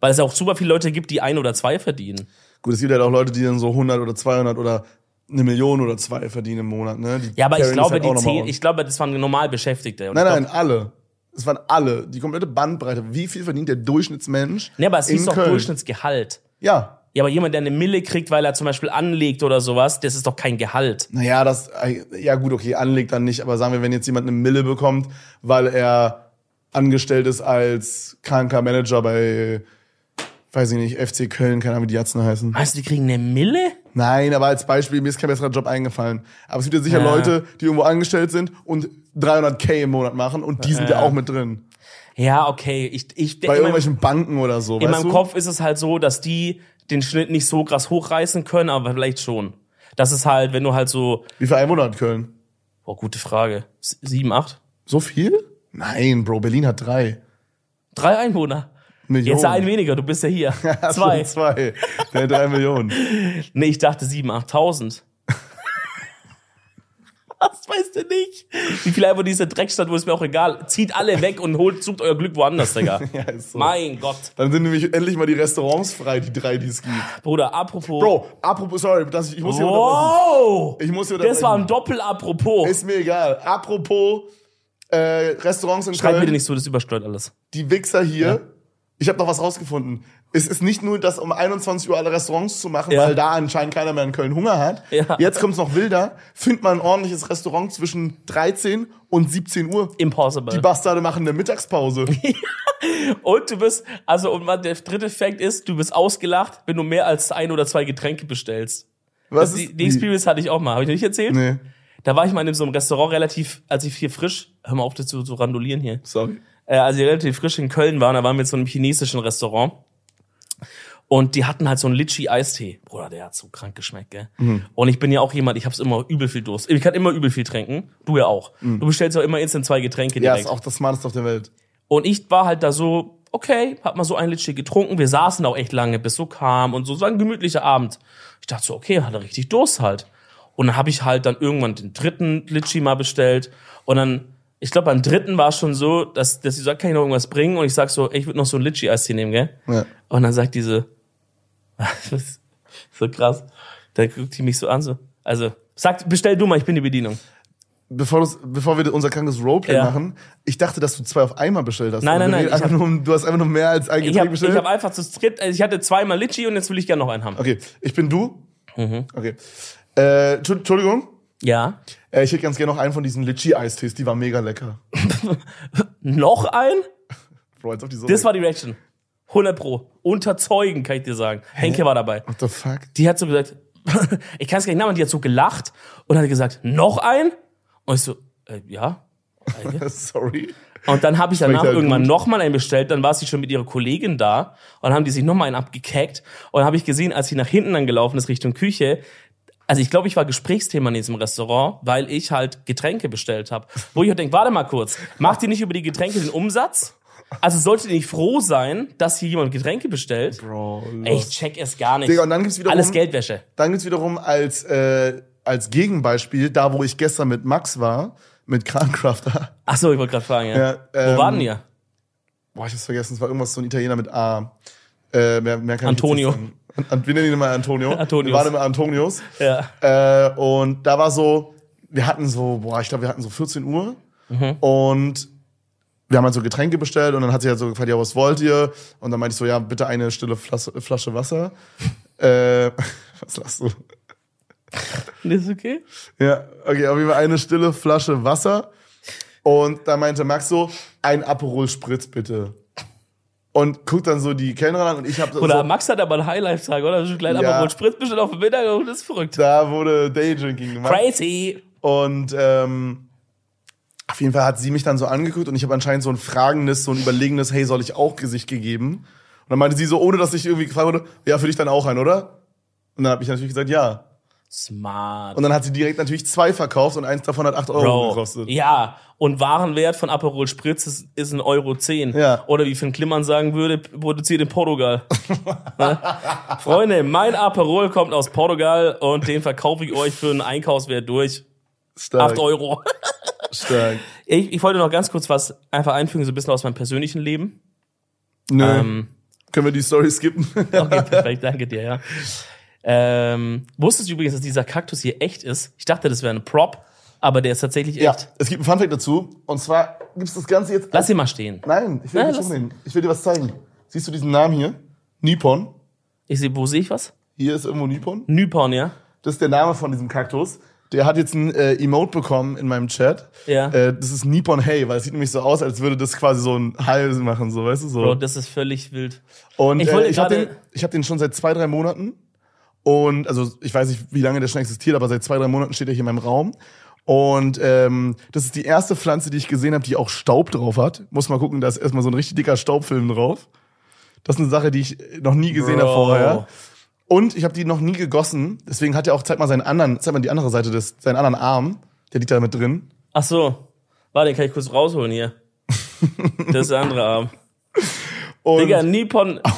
Weil es ja auch super viele Leute gibt, die ein oder zwei verdienen. Gut, es gibt halt auch Leute, die dann so 100 oder 200 oder eine Million oder zwei verdienen im Monat, ne? Die Ja, aber ich glaube, halt die zehn, ich glaube, das waren normal Beschäftigte. Und Nein, nein, glaub, alle. Es waren alle. Die komplette Bandbreite. Wie viel verdient der Durchschnittsmensch? Nee, aber es hieß doch? Durchschnittsgehalt. Ja. Ja, aber jemand, der eine Mille kriegt, weil er zum Beispiel anlegt oder sowas, das ist doch kein Gehalt. Naja, das, ja gut, okay, anlegt dann nicht, aber sagen wir, wenn jetzt jemand eine Mille bekommt, weil er angestellt ist als kranker Manager bei, weiß ich nicht, FC Köln, keine Ahnung, wie die Jatzen heißen. Meinst du, die kriegen eine Mille? Nein, aber als Beispiel, mir ist kein besserer Job eingefallen. Aber es gibt ja sicher Ja. Leute, die irgendwo angestellt sind und 300k im Monat machen und die sind ja, Ja. auch mit drin. Ja, okay. Ich, ich, Bei in meinem, irgendwelchen Banken oder so, in weißt meinem? Kopf ist es halt so, dass die den Schnitt nicht so krass hochreißen können, aber vielleicht schon. Das ist halt, wenn du halt so, Wie viel Einwohner hat Köln? oh, gute Frage, sieben, acht? So viel? Nein, Bro, Berlin hat drei. Drei Einwohner. Millionen. Jetzt ein weniger, du bist ja hier. Zwei. Zwei. Der drei Millionen. Nee, ich dachte sieben, achttausend. Was weißt du nicht? Wie viel einfach diese Dreckstadt, wo ist mir auch egal. Zieht alle weg und holt, sucht euer Glück woanders, Digga. Ja, ist so. Mein Gott. Dann sind nämlich endlich mal die Restaurants frei, die drei, die es gibt. Bruder, apropos. Bro, apropos, sorry, dass ich, muss hier wow! Ich muss hier Das war ein. Doppel-Apropos. Ist mir egal. Apropos äh, Restaurants in Schreib Köln, bitte nicht so, das übersteuert alles. die Wichser hier. Ich habe noch was rausgefunden. Es ist nicht nur, das um 21 Uhr alle Restaurants zu machen, Ja. weil da anscheinend keiner mehr in Köln Hunger hat. Ja. Jetzt kommt's noch wilder. Findet man ein ordentliches Restaurant zwischen 13 und 17 Uhr. Impossible. Die Bastarde machen eine Mittagspause. Und du bist, also, und der dritte Fact ist, du bist ausgelacht, wenn du mehr als ein oder zwei Getränke bestellst. Was Die, ist die Experience hatte ich auch mal. Habe ich noch nicht erzählt? Nee, Da war ich mal in so einem Restaurant relativ, als ich hier frisch, hör mal auf, das zu, zu randulieren hier. sorry. Äh, als ich relativ frisch in Köln war, da waren wir in so einem chinesischen Restaurant. Und die hatten halt so einen Litchi-Eistee. Bruder, der hat so krank geschmeckt, gell? Und ich bin ja auch jemand, ich hab's immer übel viel Durst. Ich kann immer übel viel trinken. Du ja auch. Du bestellst ja immer instant zwei Getränke Ja, direkt. ist auch das Smarteste auf der Welt. Und ich war halt da so, okay, hab mal so ein Litchi getrunken. Wir saßen auch echt lange, bis so kam und so. So ein gemütlicher Abend. Ich dachte so, okay, hat er richtig Durst halt. Und dann habe ich halt dann irgendwann den dritten Litchi mal bestellt. Und dann, ich glaube, beim dritten war es schon so, dass, dass sie sagt, kann ich noch irgendwas bringen? Und ich sag so, ey, ich würde noch so ein Litchi-Eistee nehmen, gell? Ja. Und dann sagt diese, so krass. Da guckt die mich so an, so. Also, sag, bestell du mal, ich bin die Bedienung. Bevor, du's- bevor wir unser krankes Roleplay Ja. machen, ich dachte, dass du zwei auf einmal bestellt hast. Nein, nein, nein, hab- nur, du hast einfach nur mehr als ein Ich Getränk habe bestellt. ich hab einfach zu dritt, also ich hatte zweimal Litchi und jetzt will ich gerne noch einen haben. okay, ich bin du. Mhm. Okay. Äh, Entschu- Entschuldigung. Ja. Äh, ich hätte ganz gerne noch einen von diesen Litchi-Eistees, die war mega lecker. Noch ein? Bro, ob die so. Das war die Reaction. 100 pro. Unter Zeugen, kann ich dir sagen. Henke war dabei. What the fuck? Die hat so gesagt, ich kann es gar nicht nachmachen, die hat so gelacht und hat gesagt, noch ein? Und ich so, äh, ja. Sorry. Und dann habe ich danach halt irgendwann gut. noch mal einen bestellt. Dann war sie schon mit ihrer Kollegin da und dann haben die sich noch mal einen abgekackt. Und habe ich gesehen, als sie nach hinten dann gelaufen ist Richtung Küche, also ich glaube, ich war Gesprächsthema in diesem Restaurant, weil ich halt Getränke bestellt habe. Wo ich halt denke, warte mal kurz, macht ihr nicht über die Getränke den Umsatz? Also solltet ihr nicht froh sein, dass hier jemand Getränke bestellt? Bro, Ey, ich check es gar nicht. Digga, und dann gibt's wiederum- Alles Geldwäsche. Dann gibt's wiederum als, äh, als Gegenbeispiel, da wo ich gestern mit Max war, mit Krancrafter. Ach so, ich wollte gerade fragen, ja. Ja, ähm, Wo waren ihr? Boah, ich hab's vergessen, es war irgendwas so ein Italiener mit A. Äh, mehr, mehr Antonio. wir nennen ihn immer Antonio. Antonius. Wir waren immer Antonius. Ja. Äh, und da war so, wir hatten so, boah, ich glaube, wir hatten so 14 Uhr. Mhm. Und wir haben halt so Getränke bestellt und dann hat sie halt so gefragt, ja, was wollt ihr? Und dann meinte ich so, ja, bitte eine stille Flasche, Flasche Wasser. äh, was lachst du? Das ist okay? Ja, okay, auf jeden Fall eine stille Flasche Wasser. Und da meinte Max so, ein Aperol Spritz bitte. Und guckt dann so die Kellnerin an und ich habe Oder so, Max hat aber einen Highlife-Tag, oder? So ein kleiner Ja. Aperol Spritz bestimmt auf dem Mittag und das ist verrückt. da wurde Daydrinking gemacht. Crazy. Und ähm, auf jeden Fall hat sie mich dann so angeguckt und ich habe anscheinend so ein fragendes, so ein überlegenes, hey, soll ich auch Gesicht gegeben? Und dann meinte sie so, ohne dass ich irgendwie gefragt wurde, ja, für dich dann auch ein, oder? Und dann habe ich natürlich gesagt, ja. Smart. Und dann hat sie direkt natürlich zwei verkauft und eins davon hat 8 Euro Bro, gekostet. ja, und Warenwert von Aperol Spritz ist, ist ein Euro 10. Ja. Oder wie Finn Klimmern sagen würde, produziert in Portugal. ne? Freunde, mein Aperol kommt aus Portugal und den verkaufe ich euch für einen Einkaufswert durch Stark. 8 Euro. Stark. Ich, ich wollte noch ganz kurz was einfach einfügen, so ein bisschen aus meinem persönlichen Leben. Nö. Ähm, Können wir die Story skippen? okay, perfekt, danke dir, ja. Ähm, wusstest du übrigens, dass dieser Kaktus hier echt ist? Ich dachte, das wäre ein Prop, aber der ist tatsächlich ja, echt. es gibt einen Funfact dazu. Und zwar gibt's das Ganze jetzt. Lass ihn mal stehen. Nein, ich will Nein, nicht lass- umnehmen. Ich will dir was zeigen. Siehst du diesen Namen hier? Nippon. Ich sehe, wo sehe ich was? Hier ist irgendwo Nippon. Nypon, ja? Das ist der Name von diesem Kaktus. Der hat jetzt ein äh, Emote bekommen in meinem Chat. Ja. Äh, das ist Nippon Hey, weil es sieht nämlich so aus, als würde das quasi so ein Heil machen, so, weißt du, so. Bro, das ist völlig wild. Und Ich ich, wollte äh, ich habe gerade- den, ich hab den schon seit zwei, drei Monaten. Und also ich weiß nicht, wie lange der schon existiert, aber seit zwei, drei Monaten steht er hier in meinem Raum. Und ähm, das ist die erste Pflanze, die ich gesehen habe, die auch Staub drauf hat. Muss mal gucken, da ist erstmal so ein richtig dicker Staubfilm drauf. Das ist eine Sache, die ich noch nie gesehen habe vorher. Und ich habe die noch nie gegossen. Deswegen hat er auch, zeig mal seinen anderen, zeig mal die andere Seite des, seinen anderen Arm. Der liegt da mit drin. Ach so. Warte, den kann ich kurz rausholen hier. Das ist der andere Arm. Und Digga, Nippon.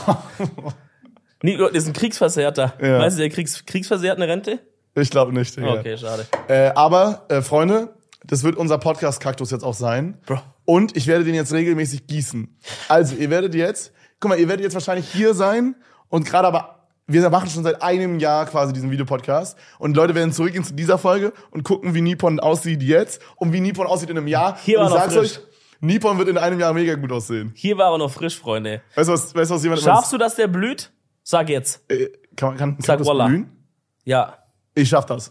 Ni- das ist ein Kriegsversehrter. Ja. Weißt du, der Kriegs Kriegsversehrte eine Rente? ich glaube nicht. Digga. Okay, schade. Äh, aber, äh, Freunde, das wird unser Podcast-Kaktus jetzt auch sein. Bro. Und ich werde den jetzt regelmäßig gießen. Also, ihr werdet jetzt, guck mal, ihr werdet jetzt wahrscheinlich hier sein und gerade aber, wir machen schon seit einem Jahr quasi diesen Videopodcast und Leute werden zurückgehen zu dieser Folge und gucken, wie Nippon aussieht jetzt und wie Nippon aussieht in einem Jahr. Hier und war ich noch sag's frisch. euch, Nippon wird in einem Jahr mega gut aussehen. Hier war er noch frisch, Freunde. Weißt du, was, weißt du, was jemand Schaffst du, dass der blüht? Sag jetzt. Äh, kann, kann, kann Sag blühen? Ja. Ich schaff das.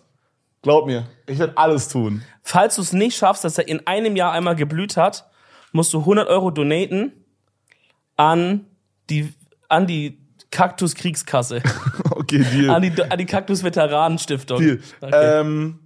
Glaub mir. Ich werde alles tun. Falls du es nicht schaffst, dass er in einem Jahr einmal geblüht hat, musst du 100 Euro donaten an die, an die Kaktus-Kriegskasse. Okay, Deal. an die, an die Kaktus-Veteranenstiftung. Deal. Okay. Ähm,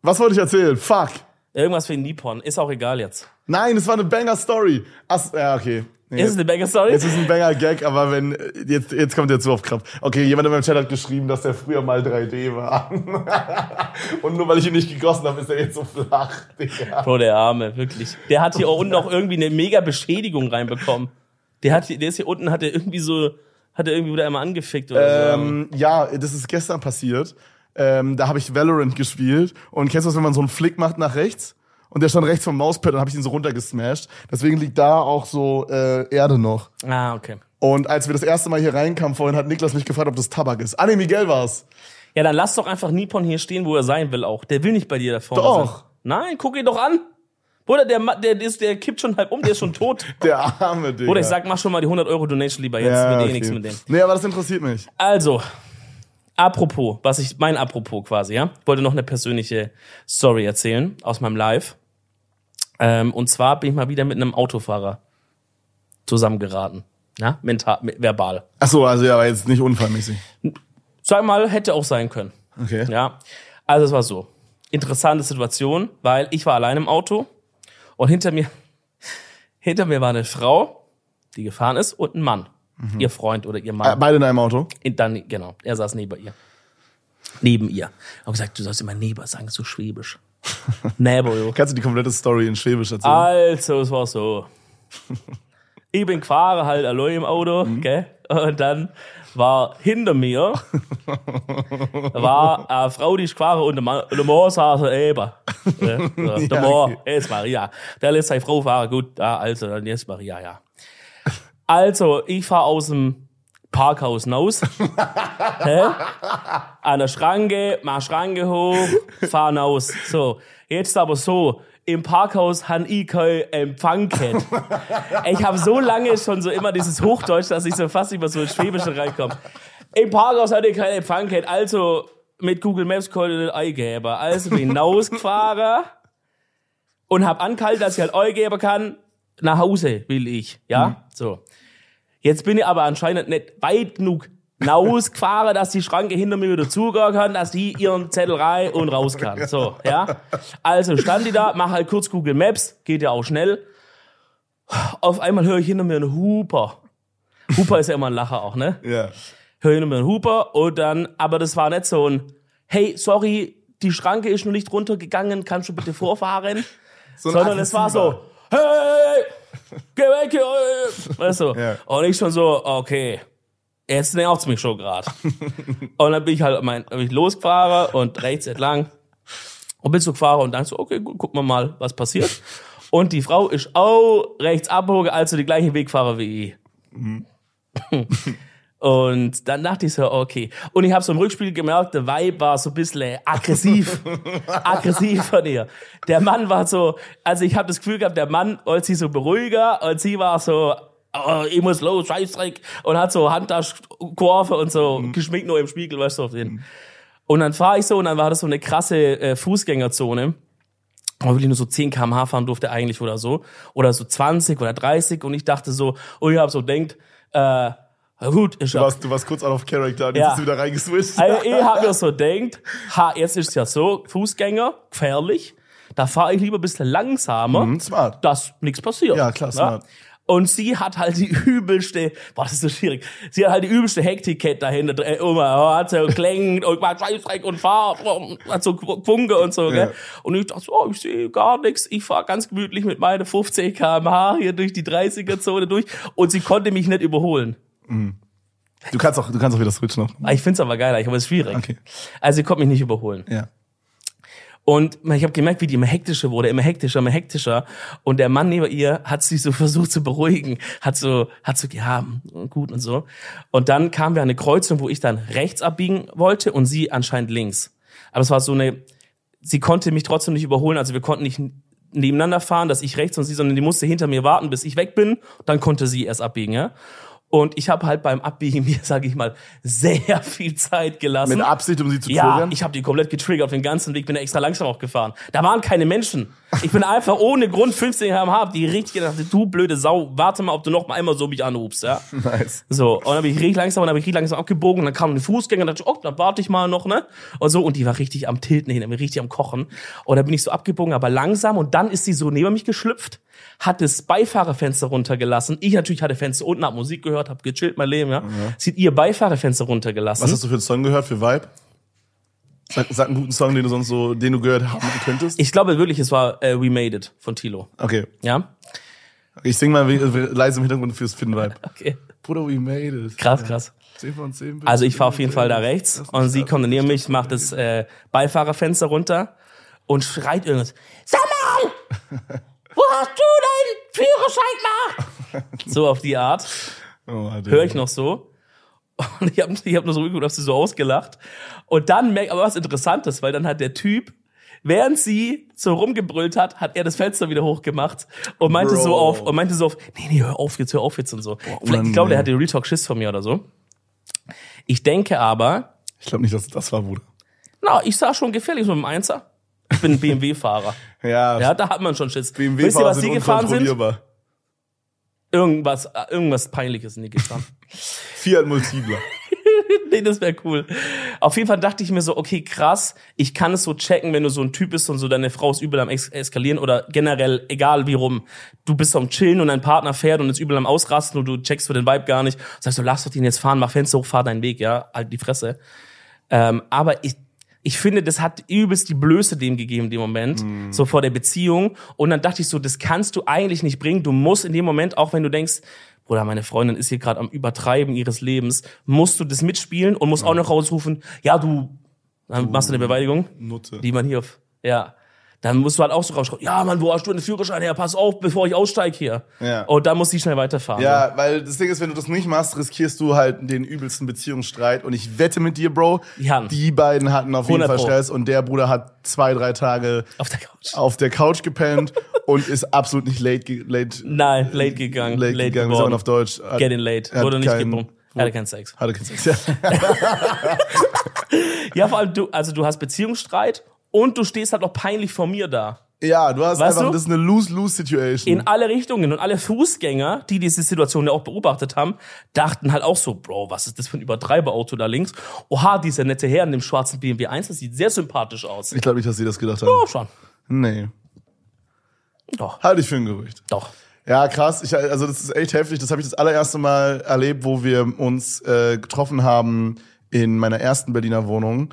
was wollte ich erzählen? Fuck. Irgendwas für Nippon. Ist auch egal jetzt. Nein, es war eine Banger-Story. Ach, ja, okay. Ist es eine Banger-Story? Jetzt ist ein Banger-Gag, aber wenn, jetzt, jetzt kommt der zu auf Kraft. Okay, jemand in meinem Chat hat geschrieben, dass der früher mal 3D war. Und nur weil ich ihn nicht gegossen habe, ist er jetzt so flach, Digga. Bro, der Arme, wirklich. Der hat hier unten auch irgendwie eine mega Beschädigung reinbekommen. Der hat hier, der ist hier unten, hat er irgendwie so, hat er irgendwie wieder einmal angefickt oder so. Ähm, ja, das ist gestern passiert. Ähm, da habe ich Valorant gespielt. Und kennst du das, wenn man so einen Flick macht nach rechts? Und der stand rechts vom Mauspad und habe ich ihn so runtergesmashed. Deswegen liegt da auch so äh, Erde noch. Ah, okay. Und als wir das erste Mal hier reinkamen vorhin, hat Niklas mich gefragt, ob das Tabak ist. Ah, nee, Miguel war's. Ja, dann lass doch einfach Nippon hier stehen, wo er sein will auch. Der will nicht bei dir da vorne Doch. sein. Nein, guck ihn doch an. Bruder, der, der, ist, der kippt schon halb um, der ist schon tot. Der arme Digga. Bruder, ich sag, mach schon mal die 100 Euro Donation lieber jetzt. ja, eh okay. nichts mit dem. Nee, aber das interessiert mich. Also, apropos, was ich, mein Apropos quasi, ja. Ich wollte noch eine persönliche Story erzählen aus meinem Live. Ähm, und zwar bin ich mal wieder mit einem Autofahrer zusammengeraten. Ja, mental, me- verbal. Ach so, also ja, aber jetzt nicht unfallmäßig. Sag mal, hätte auch sein können. Okay. Ja, also es war so. Interessante Situation, weil ich war allein im Auto und hinter mir, hinter mir war eine Frau, die gefahren ist und ein Mann. Ihr Freund oder ihr Äh, Mann. Beide in einem Auto. In- Dann, genau, er saß neben ihr. Neben ihr. Ich hab gesagt, du sollst immer neben sagen, so schwäbisch. Neben, jo. Kannst du die komplette Story in Schwäbisch erzählen? Also, es war so. Ich bin gefahren halt allein im Auto, gell? Und dann war hinter mir war eine Frau, die ist gefahren und der Mann, und der Mann saß so eben. Ja, so, der Mann, jetzt Maria. Der lässt seine Frau fahren, gut, also, dann jetzt Maria, ja. Also, ich fahr aus dem Parkhaus. Hä? An der Schranke, mach Schranke hoch, fahr raus. So, jetzt aber so. Im Parkhaus han ich kein Empfang gehabt. Ich habe so lange schon so immer dieses Hochdeutsch, dass ich so fast über so ins Schwäbische reinkomme. Im Parkhaus hatte ich keinen Empfang gehabt, also mit Google Maps konnte ich nicht eingeben. Also bin ich rausgefahren und hab angehalten, dass ich halt eingeben kann. Nach Hause will ich, ja? So. Jetzt bin ich aber anscheinend nicht weit genug rausgefahren, dass die Schranke hinter mir wieder zugehen kann, dass die ihren Zettel rein und raus kann. So, ja. Also stand die da, mach halt kurz Google Maps, geht ja auch schnell. Auf einmal höre ich hinter mir einen Huper. Huper ist ja immer ein Lacher auch, ne? Ja. höre ich nur einen Huper und dann, aber das war nicht so ein, hey, sorry, die Schranke ist noch nicht runtergegangen, kannst du bitte vorfahren? So Sondern es war so, hey, geh weg hier. ey. Weißt du? Ja. Und ich schon so, okay, jetzt nervt's mich schon gerade. und dann bin ich halt mein, bin ich losgefahren und rechts entlang und bin so gefahren und dann so, okay, gut, gucken wir mal, was passiert. Und die Frau ist auch rechts abbogen, also die gleichen Wegfahrer wie ich. Und dann dachte ich so, okay. Und ich habe so im Rückspiel gemerkt, der Vibe war so ein bisschen aggressiv. aggressiv von ihr. Der Mann war so, also ich habe das Gefühl gehabt, der Mann wollte sie so beruhiger und sie war so, oh, ich muss los, Scheißdreck. Und hat so Handtaschenkurve und so geschminkt nur im Spiegel, weißt du, auf den. Und dann fahre ich so und dann war das so eine krasse äh, Fußgängerzone. wo wirklich nur so 10 km/h fahren durfte eigentlich oder so. Oder so 20 oder 30. Und ich dachte so, und ich habe so denkt, äh, gut, ist Du ja warst, du warst kurz out of character, und jetzt Ja. bist du wieder reingeswitcht. also ich hab mir so denkt, ha, jetzt ist ja so, Fußgänger, gefährlich, da fahre ich lieber ein bisschen langsamer, Mhm, smart. dass nichts passiert. Ja, klar, smart. Und sie hat halt die übelste, boah, das ist so schwierig, sie hat halt die übelste Hektikkette dahinter, äh, immer, hat so geklängt und war Scheißdreck und fahr, hat so gewunken und so, Ja. gell. Und ich dachte oh, ich sehe gar nichts, ich fahr ganz gemütlich mit meinen 15 km/h hier durch die 30er-Zone durch und sie konnte mich nicht überholen. Du kannst auch, du kannst auch wieder switchen. Noch. Ah, Ich find's aber geil, aber es ist schwierig. Okay. Also sie konnte mich nicht überholen. Ja. Und ich habe gemerkt, wie die immer hektischer wurde, immer hektischer, immer hektischer. Und der Mann neben ihr hat sich so versucht zu beruhigen, hat so, hat so, ja, gut und so. Und dann kamen wir an eine Kreuzung, wo ich dann rechts abbiegen wollte und sie anscheinend links. Aber es war so eine, sie konnte mich trotzdem nicht überholen, also wir konnten nicht nebeneinander fahren, dass ich rechts und sie, sondern die musste hinter mir warten, bis ich weg bin. Dann konnte sie erst abbiegen, ja. Und ich habe halt beim Abbiegen mir, sage ich mal, sehr viel Zeit gelassen. Mit Absicht, um sie zu Ja, triggern? ich habe die komplett getriggert auf den ganzen Weg, bin da extra langsam auch gefahren. Da waren keine Menschen. Ich bin einfach ohne Grund 15 km/h, die richtig gedacht, du blöde Sau, warte mal, ob du noch mal einmal so mich anrufst, ja. Nice. So, und dann bin ich richtig langsam und dann bin ich richtig langsam abgebogen und dann kam ein Fußgänger und dachte ich, oh, dann warte ich mal noch, ne? Und so, und die war richtig am Tilten hin, richtig am Kochen. Und dann bin ich so abgebogen, aber langsam und dann ist sie so neben mich geschlüpft, hat das Beifahrerfenster runtergelassen. Ich natürlich hatte Fenster unten, hab Musik gehört, hab gechillt mein Leben, ja. Sie hat ihr Beifahrerfenster runtergelassen. Was hast du für einen Song gehört, für Vibe? Sag, sag einen guten Song, den du sonst so, den du gehört haben könntest. Ich glaube wirklich, es war äh, We Made It von Tilo. Okay. Ja? Ich sing mal leise im Hintergrund fürs Finn-Vibe. Okay. Bruder, we made it. Krass, krass. 10 von 10. bitte. Also ich fahre auf jeden Fall da rechts und sie kommt neben mich, macht das äh, Beifahrerfenster runter und schreit irgendwas. Sag mal, wo hast du deinen Führerschein gemacht? So auf die Art. Oh, Alter. Höre ich noch so. Und ich habe ich hab nur so geguckt, hab sie so ausgelacht. Und dann merkt aber was Interessantes, weil dann hat der Typ, während sie so rumgebrüllt hat, hat er das Fenster wieder hochgemacht und meinte Bro. so auf, und meinte so auf, nee, nee, hör auf jetzt, hör auf jetzt und so. Vielleicht, ich glaube, der hatte Real Talk Schiss von mir oder so. Ich denke aber, Ich glaube nicht, dass das war, Bruder. na, ich sah schon gefährlich so mit dem Einser. Ich bin BMW-Fahrer. Ja, Ja, da hat man schon Schiss. BMW Wisst ihr, was sind sie gefahren sind? Irgendwas, äh, irgendwas Peinliches sind die gefahren. Fiat Multipler. nee, das wäre cool. Auf jeden Fall dachte ich mir so, okay, krass, ich kann es so checken, wenn du so ein Typ bist und so deine Frau ist übel am es eskalieren oder generell, egal wie rum, du bist am Chillen und dein Partner fährt und ist übel am Ausrasten und du checkst für den Vibe gar nicht. Sagst du, lass doch den jetzt fahren, mach Fenster hoch, fahr deinen Weg, ja, halt die Fresse. Ähm, aber ich, ich finde, das hat übelst die Blöße dem gegeben, in dem Moment, so vor der Beziehung. Und dann dachte ich so, das kannst du eigentlich nicht bringen. Du musst in dem Moment, auch wenn du denkst, Bruder, meine Freundin ist hier gerade am Übertreiben ihres Lebens, musst du das mitspielen und musst auch noch rausrufen, ja, du, dann machst du eine Beweiligung, Nutte. die man hier auf, ja. Dann musst du halt auch so rausschreien, ja, Mann, wo hast du den Führerschein her? Pass auf, bevor ich aussteige hier. Ja. Und dann muss sie schnell weiterfahren. Ja, weil das Ding ist, wenn du das nicht machst, riskierst du halt den übelsten Beziehungsstreit. Und ich wette mit dir, Bro, Die hatten. die beiden hatten auf jeden 100 Fall. Stress. Und der Bruder hat zwei, drei Tage Auf der Couch. auf der Couch gepennt und ist absolut nicht late, late, Nein, late gegangen. late, late gegangen. Geworden. auf Deutsch? Hat- Getting late. hat Wurde nicht. Er hatte keinen Sex. Hatte keinen Sex, ja. Ja, vor allem du, also du hast Beziehungsstreit und du stehst halt auch peinlich vor mir da. Ja, du hast Weißt einfach, du? das ist eine Lose-Lose-Situation. In alle Richtungen und alle Fußgänger, die diese Situation ja auch beobachtet haben, dachten halt auch so, Bro, was ist das für ein Übertreiberauto da links? Oha, dieser nette Herr in dem schwarzen BMW 1, das sieht sehr sympathisch aus. Ich glaube nicht, dass sie das gedacht haben. Oh, schon. Nee. Doch, Halte ich für ein Gerücht. doch. Ja, krass. Ich, also das ist echt heftig. Das habe ich das allererste Mal erlebt, wo wir uns äh, getroffen haben in meiner ersten Berliner Wohnung.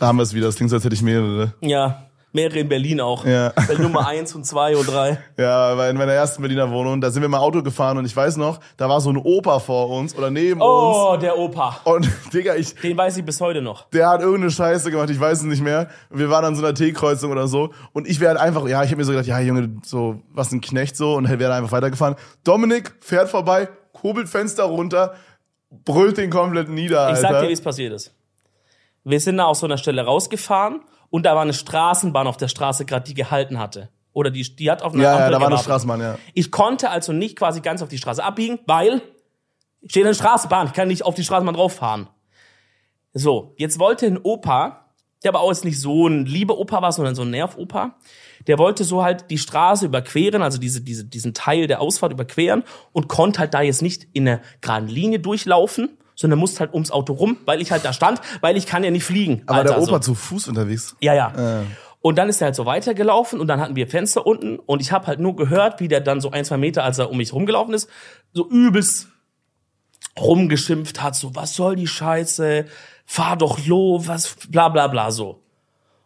Da haben wir es wieder. Das klingt so, als hätte ich mehrere. Ja, mehrere in Berlin auch. Ja. Nummer eins und zwei und drei. Ja, weil in meiner ersten Berliner Wohnung, da sind wir mal Auto gefahren und ich weiß noch, da war so ein Opa vor uns oder neben uns. Oh, der Opa. Und Digga, ich, Den weiß ich bis heute noch. der hat irgendeine Scheiße gemacht, ich weiß es nicht mehr. Wir waren an so einer T-Kreuzung oder so. Und ich wäre halt einfach, ja, ich habe mir so gedacht, ja, Junge, so, was ein Knecht so. Und wäre einfach weitergefahren. Dominik fährt vorbei, kurbelt Fenster runter, brüllt den komplett nieder, Ich Alter. sag dir, wie es passiert ist. Wir sind da aus so einer Stelle rausgefahren und da war eine Straßenbahn auf der Straße gerade, die gehalten hatte. Oder die, die hat auf einer ja, Ampel ja, da war eine gewartet. Straßenbahn, ja. Ich konnte also nicht quasi ganz auf die Straße abbiegen, weil steht eine Straßenbahn, ich kann nicht auf die Straßenbahn drauf fahren. So, jetzt wollte ein Opa, der aber auch jetzt nicht so ein lieber Opa war, sondern so ein Nervopa, der wollte so halt die Straße überqueren, also diese, diese, diesen Teil der Ausfahrt überqueren und konnte halt da jetzt nicht in einer geraden Linie durchlaufen, sondern musste halt ums Auto rum, weil ich halt da stand, weil ich kann ja nicht fliegen. Aber Alter, der Opa so. zu Fuß unterwegs. Ja, ja. Und dann ist er halt so weitergelaufen und dann hatten wir Fenster unten und ich habe halt nur gehört, wie der dann so ein, zwei Meter, als er um mich rumgelaufen ist, so übelst rumgeschimpft hat, so, was soll die Scheiße, fahr doch lo, was, bla bla bla, so.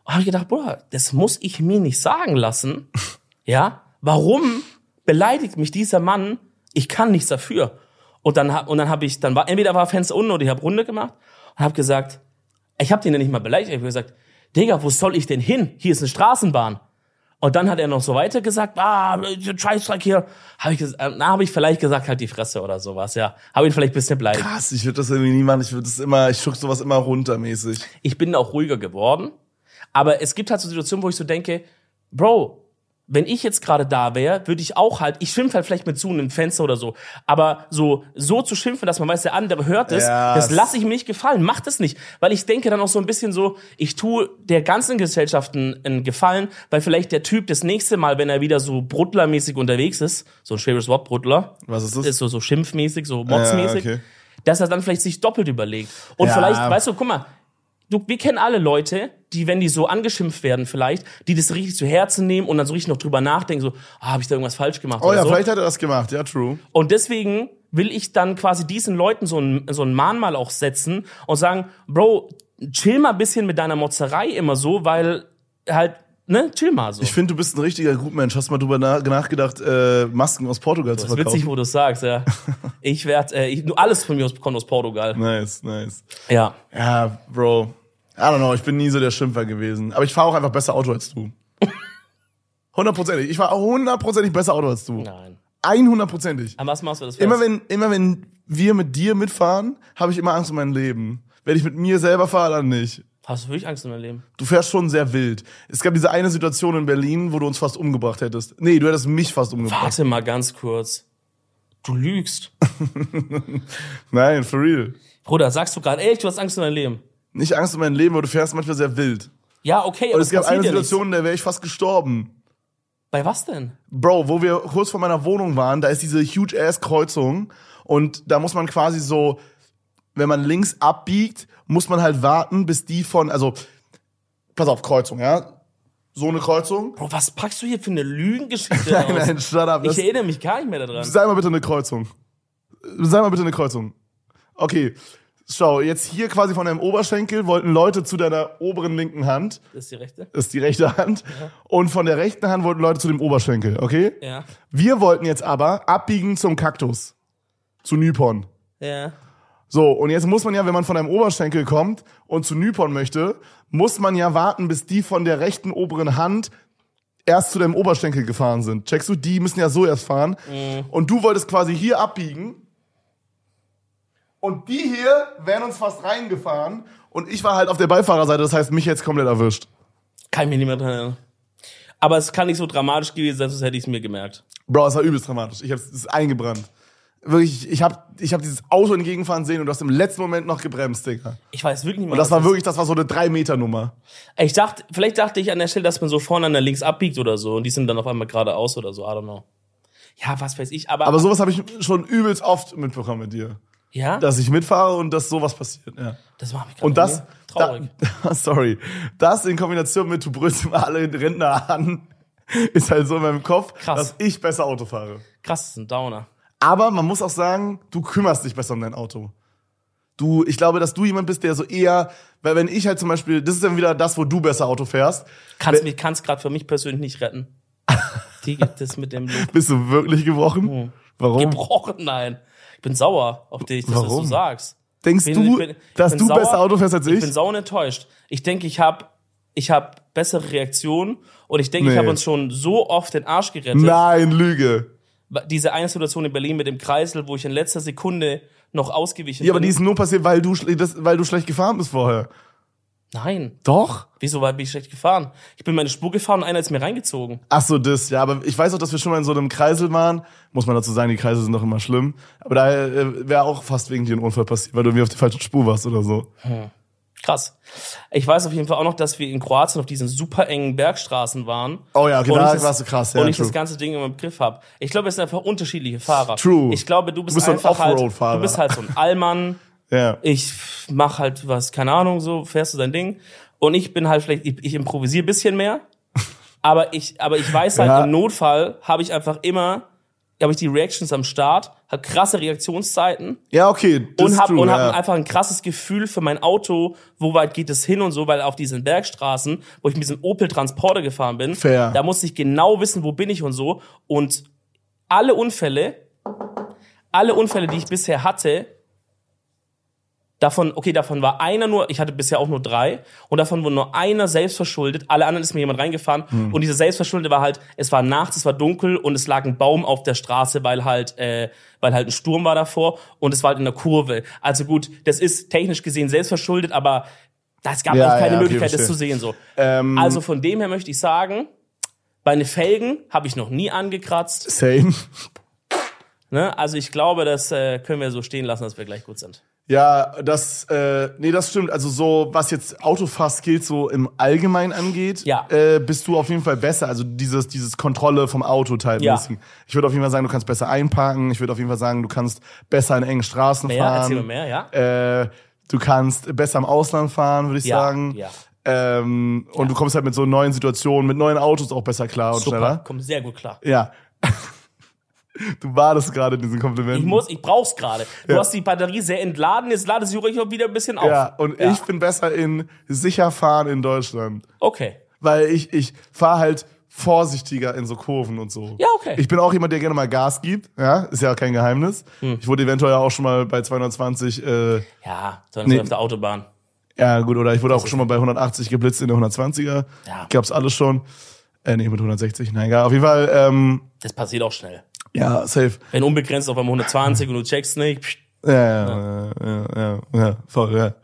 Und hab ich gedacht, Bruder, das muss ich mir nicht sagen lassen, ja, warum beleidigt mich dieser Mann, ich kann nichts dafür. Und dann, hab- und dann habe ich, dann war, entweder war Fenster unten oder ich habe Runde gemacht und habe gesagt, ich habe den ja nicht mal beleidigt, ich habe gesagt, Digga, wo soll ich denn hin? Hier ist eine Straßenbahn. Und dann hat er noch so weiter gesagt, ah, Scheißdreck hier. Hab ich, na, habe ich vielleicht gesagt, halt die Fresse oder sowas, ja. Habe ihn vielleicht ein bisschen beleidigt. Krass, ich würde das irgendwie nie machen. Ich würde das immer, ich schuck sowas immer runtermäßig. Ich bin auch ruhiger geworden. Aber es gibt halt so Situationen, wo ich so denke, Bro, wenn ich jetzt gerade da wäre, würde ich auch halt, ich schimpfe halt vielleicht mit zu einem Fenster oder so, aber so so zu schimpfen, dass man weiß, der andere hört es, Ja, das lasse ich mir nicht gefallen, macht es nicht, weil ich denke dann auch so ein bisschen so, ich tue der ganzen Gesellschaft einen, einen Gefallen, weil vielleicht der Typ das nächste Mal, wenn er wieder so Bruttlermäßig unterwegs ist, so ein schweres Wort Bruttler, Was ist das? ist so so schimpfmäßig, so modsmäßig, Ja, okay. dass er dann vielleicht sich doppelt überlegt und Ja. vielleicht, weißt du, guck mal, du, wir kennen alle Leute, die, wenn die so angeschimpft werden vielleicht, die das richtig zu Herzen nehmen und dann so richtig noch drüber nachdenken, so, ah, habe ich da irgendwas falsch gemacht Oh ja, so. vielleicht hat er das gemacht, ja, true. Und deswegen will ich dann quasi diesen Leuten so ein, so ein Mahnmal auch setzen und sagen, Bro, chill mal ein bisschen mit deiner Motzerei immer so, weil halt, ne, chill mal so. Ich finde, du bist ein richtiger Gutmensch. Hast mal drüber na nachgedacht, äh, Masken aus Portugal zu das ist verkaufen? witzig, wo du es sagst, ja. Ich werde, äh, ich, alles von mir aus kommt aus Portugal. Nice, nice. Ja. Ja, Bro. I don't know, ich bin nie so der Schimpfer gewesen. Aber ich fahre auch einfach besser Auto als du. Hundertprozentig. Ich fahre hundertprozentig besser Auto als du. Nein. Einhundertprozentig. An was machst du das Immer fest? wenn, immer wenn wir mit dir mitfahren, habe ich immer Angst um mein Leben. Wenn ich mit mir selber fahre, dann nicht. Hast du wirklich Angst in deinem Leben? Du fährst schon sehr wild. Es gab diese eine Situation in Berlin, wo du uns fast umgebracht hättest. Nee, du hättest mich fast umgebracht. Warte mal ganz kurz. Du lügst. Nein, for real. Bruder, sagst du gerade, ey, du hast Angst in deinem Leben. Nicht Angst um mein Leben, aber du fährst manchmal sehr wild. Ja, okay, aber Und es gab eine. Situation, in der wäre ich fast gestorben. Bei was denn? Bro, wo wir kurz vor meiner Wohnung waren, da ist diese huge ass Kreuzung und da muss man quasi so, wenn man links abbiegt, muss man halt warten, bis die von, also, pass auf, Kreuzung, ja? So eine Kreuzung. Bro, was packst du hier für eine Lügengeschichte Nein, aus? nein, shut up. Ich erinnere mich gar nicht mehr daran. sei mal bitte eine Kreuzung. Sei mal bitte eine Kreuzung. Okay. Schau, jetzt hier quasi von deinem Oberschenkel wollten Leute zu deiner oberen linken Hand, Das ist die rechte? das ist die rechte Hand, und von der rechten Hand wollten Leute zu dem Oberschenkel, okay? Ja. Wir wollten jetzt aber abbiegen zum Kaktus. Zu Nypon. Ja. So, und jetzt muss man ja, wenn man von einem Oberschenkel kommt und zu Nypon möchte, muss man ja warten, bis die von der rechten oberen Hand erst zu deinem Oberschenkel gefahren sind. Checkst du? Die müssen ja so erst fahren. Und du wolltest quasi hier abbiegen. Und die hier wären uns fast reingefahren. Und ich war halt auf der Beifahrerseite, das heißt, mich jetzt komplett erwischt. Kann ich mich nicht mehr dran erinnern. Aber es kann nicht so dramatisch gewesen sein, sonst hätte ich es mir gemerkt. Bro, es war übelst dramatisch. Ich hab's, es ist eingebrannt. Wirklich, ich hab, ich hab dieses Auto entgegenfahren sehen und du hast im letzten Moment noch gebremst, Digga. Ich weiß wirklich nicht mehr. Und das was war wirklich, das war so eine 3-Meter-Nummer. Ich dachte, vielleicht dachte ich an der Stelle, dass man so vorne an der links abbiegt oder so und die sind dann auf einmal geradeaus oder so. I don't know. Ja, was weiß ich. Aber, Aber sowas habe ich schon übelst oft mitbekommen mit dir. ja, das, Dass ich mitfahre und dass sowas passiert. Ja. macht mich gerade Und das, traurig. da, sorry, das in Kombination mit, du brüllst immer alle Rentner an, ist halt so in meinem Kopf, Krass. dass ich besser Auto fahre. Krass, das ist ein Downer. Aber man muss auch sagen, du kümmerst dich besser um dein Auto. Du, ich glaube, dass du jemand bist, der so eher, weil wenn ich halt zum Beispiel, das ist dann wieder das, wo du besser Auto fährst, Kannst Wenn- mich kannst gerade für mich persönlich nicht retten. Die das mit dem Lob bist du wirklich gebrochen? Warum? gebrochen, nein. Ich bin sauer auf dich, dass du das so Warum? sagst. Denkst bin- du, ich bin- ich dass du sauer. besser Auto fährst als Ich ich? bin sauer enttäuscht. Ich denke, ich habe ich hab bessere Reaktionen und ich denke, ich Nee. habe uns schon so oft den Arsch gerettet. Nein, Lüge. Diese eine Situation in Berlin mit dem Kreisel, wo ich in letzter Sekunde noch ausgewichen Ja, aber bin. die ist nur passiert, weil du, das, weil du schlecht gefahren bist vorher. Nein. Doch? Wieso war bin ich schlecht gefahren? Ich bin meine Spur gefahren und einer ist mir reingezogen. Ach so, das, ja, aber ich weiß auch, dass wir schon mal in so einem Kreisel waren. Muss man dazu sagen, die Kreisel sind doch immer schlimm. Aber da äh, wäre auch fast wegen dir ein Unfall passiert, weil du irgendwie auf der falschen Spur warst oder so. Krass. Ich weiß auf jeden Fall auch noch, dass wir in Kroatien auf diesen super engen Bergstraßen waren. Oh ja, ich das- warst du krass, ja, Und ich true. das ganze Ding immer im Griff habe. Ich glaube, es sind einfach unterschiedliche Fahrer. True. Ich glaube, du bist, Du bist so ein einfach halt, du bist halt so ein Allmann. Ja. Ich mach halt was, keine Ahnung, so fährst du dein Ding. Und ich bin halt vielleicht, ich, ich improvisiere ein bisschen mehr. Aber ich, aber ich weiß halt, Ja. im Notfall habe ich einfach immer, habe ich die Reactions am Start, hab krasse Reaktionszeiten Ja, okay. Und ist hab, true, und ja. hab einfach ein krasses Gefühl für mein Auto, wo weit geht es hin und so, weil auf diesen Bergstraßen, wo ich mit diesem Opel Transporter gefahren bin, Fair. da musste ich genau wissen, wo bin ich und so. Und alle Unfälle, alle Unfälle, die ich bisher hatte, davon, okay, davon war einer nur, ich hatte bisher auch nur drei, und davon war nur einer selbst verschuldet, alle anderen ist mir jemand reingefahren, Hm. und dieser selbstverschuldete war halt, es war nachts, es war dunkel, und es lag ein Baum auf der Straße, weil halt, äh, weil halt ein Sturm war davor, und es war halt in der Kurve. Also gut, das ist technisch gesehen selbstverschuldet, aber es gab Ja, auch keine ja, Möglichkeit, das zu sehen, so. Ähm, Also von dem her möchte ich sagen, meine Felgen habe ich noch nie angekratzt. Same. Ne? Also ich glaube, das äh, können wir so stehen lassen, dass wir gleich gut sind. Ja, das, äh, nee, das stimmt. Also so, was jetzt Autofahrskills so im Allgemeinen angeht, Ja. äh, bist du auf jeden Fall besser. Also dieses, dieses Kontrolle vom Auto teilmäßig. Ja. Ich würde auf jeden Fall sagen, du kannst besser einparken. Ich würde auf jeden Fall sagen, du kannst besser in engen Straßen Mehr, fahren. erzähl mir mehr, ja? Äh, du kannst besser im Ausland fahren, würde ich Ja, sagen. ja. Ähm, und du kommst halt mit so neuen Situationen, mit neuen Autos auch besser klar und Super, schneller. kommt sehr gut klar. Ja. Du badest gerade in diesen Komplimenten. Ich muss, ich brauch's gerade. Du Ja. hast die Batterie sehr entladen, jetzt lade sie ruhig wieder ein bisschen auf. Ja, und ich bin besser in sicher fahren in Deutschland. Okay. Weil ich, ich fahre halt vorsichtiger in so Kurven und so. Ja, okay. Ich bin auch jemand, der gerne mal Gas gibt. Ja, ist ja kein Geheimnis. Hm. Ich wurde eventuell auch schon mal bei 220, äh, Ja, sondern Nee. so auf der Autobahn. ja gut, oder ich wurde auch schon mal bei 180 geblitzt in der 120er. Ja. Gab's alles schon. Äh, nee, mit 160, nein, egal. Auf jeden Fall, ähm, Das passiert auch schnell. Ja, safe. Wenn unbegrenzt auf einmal 120 und du checkst nicht, pst, Ja, ja, ja, ja, ja, voll, ja.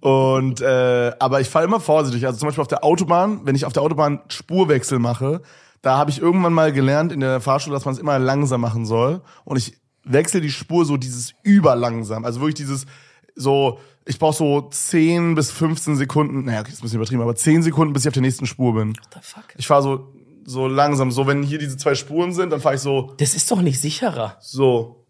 Und, äh, aber ich fahre immer vorsichtig. Also zum Beispiel auf der Autobahn, wenn ich auf der Autobahn Spurwechsel mache, da habe ich irgendwann mal gelernt in der Fahrschule, dass man es immer langsam machen soll. Und ich wechsle die Spur so dieses überlangsam. Also wirklich dieses so, ich brauche so 10 bis 15 Sekunden, naja, okay, das ist ein bisschen übertrieben, aber 10 Sekunden, bis ich auf der nächsten Spur bin. what the fuck? Ich fahre so, so langsam. So, wenn hier diese zwei Spuren sind, dann fahre ich so, Das ist doch nicht sicherer. so.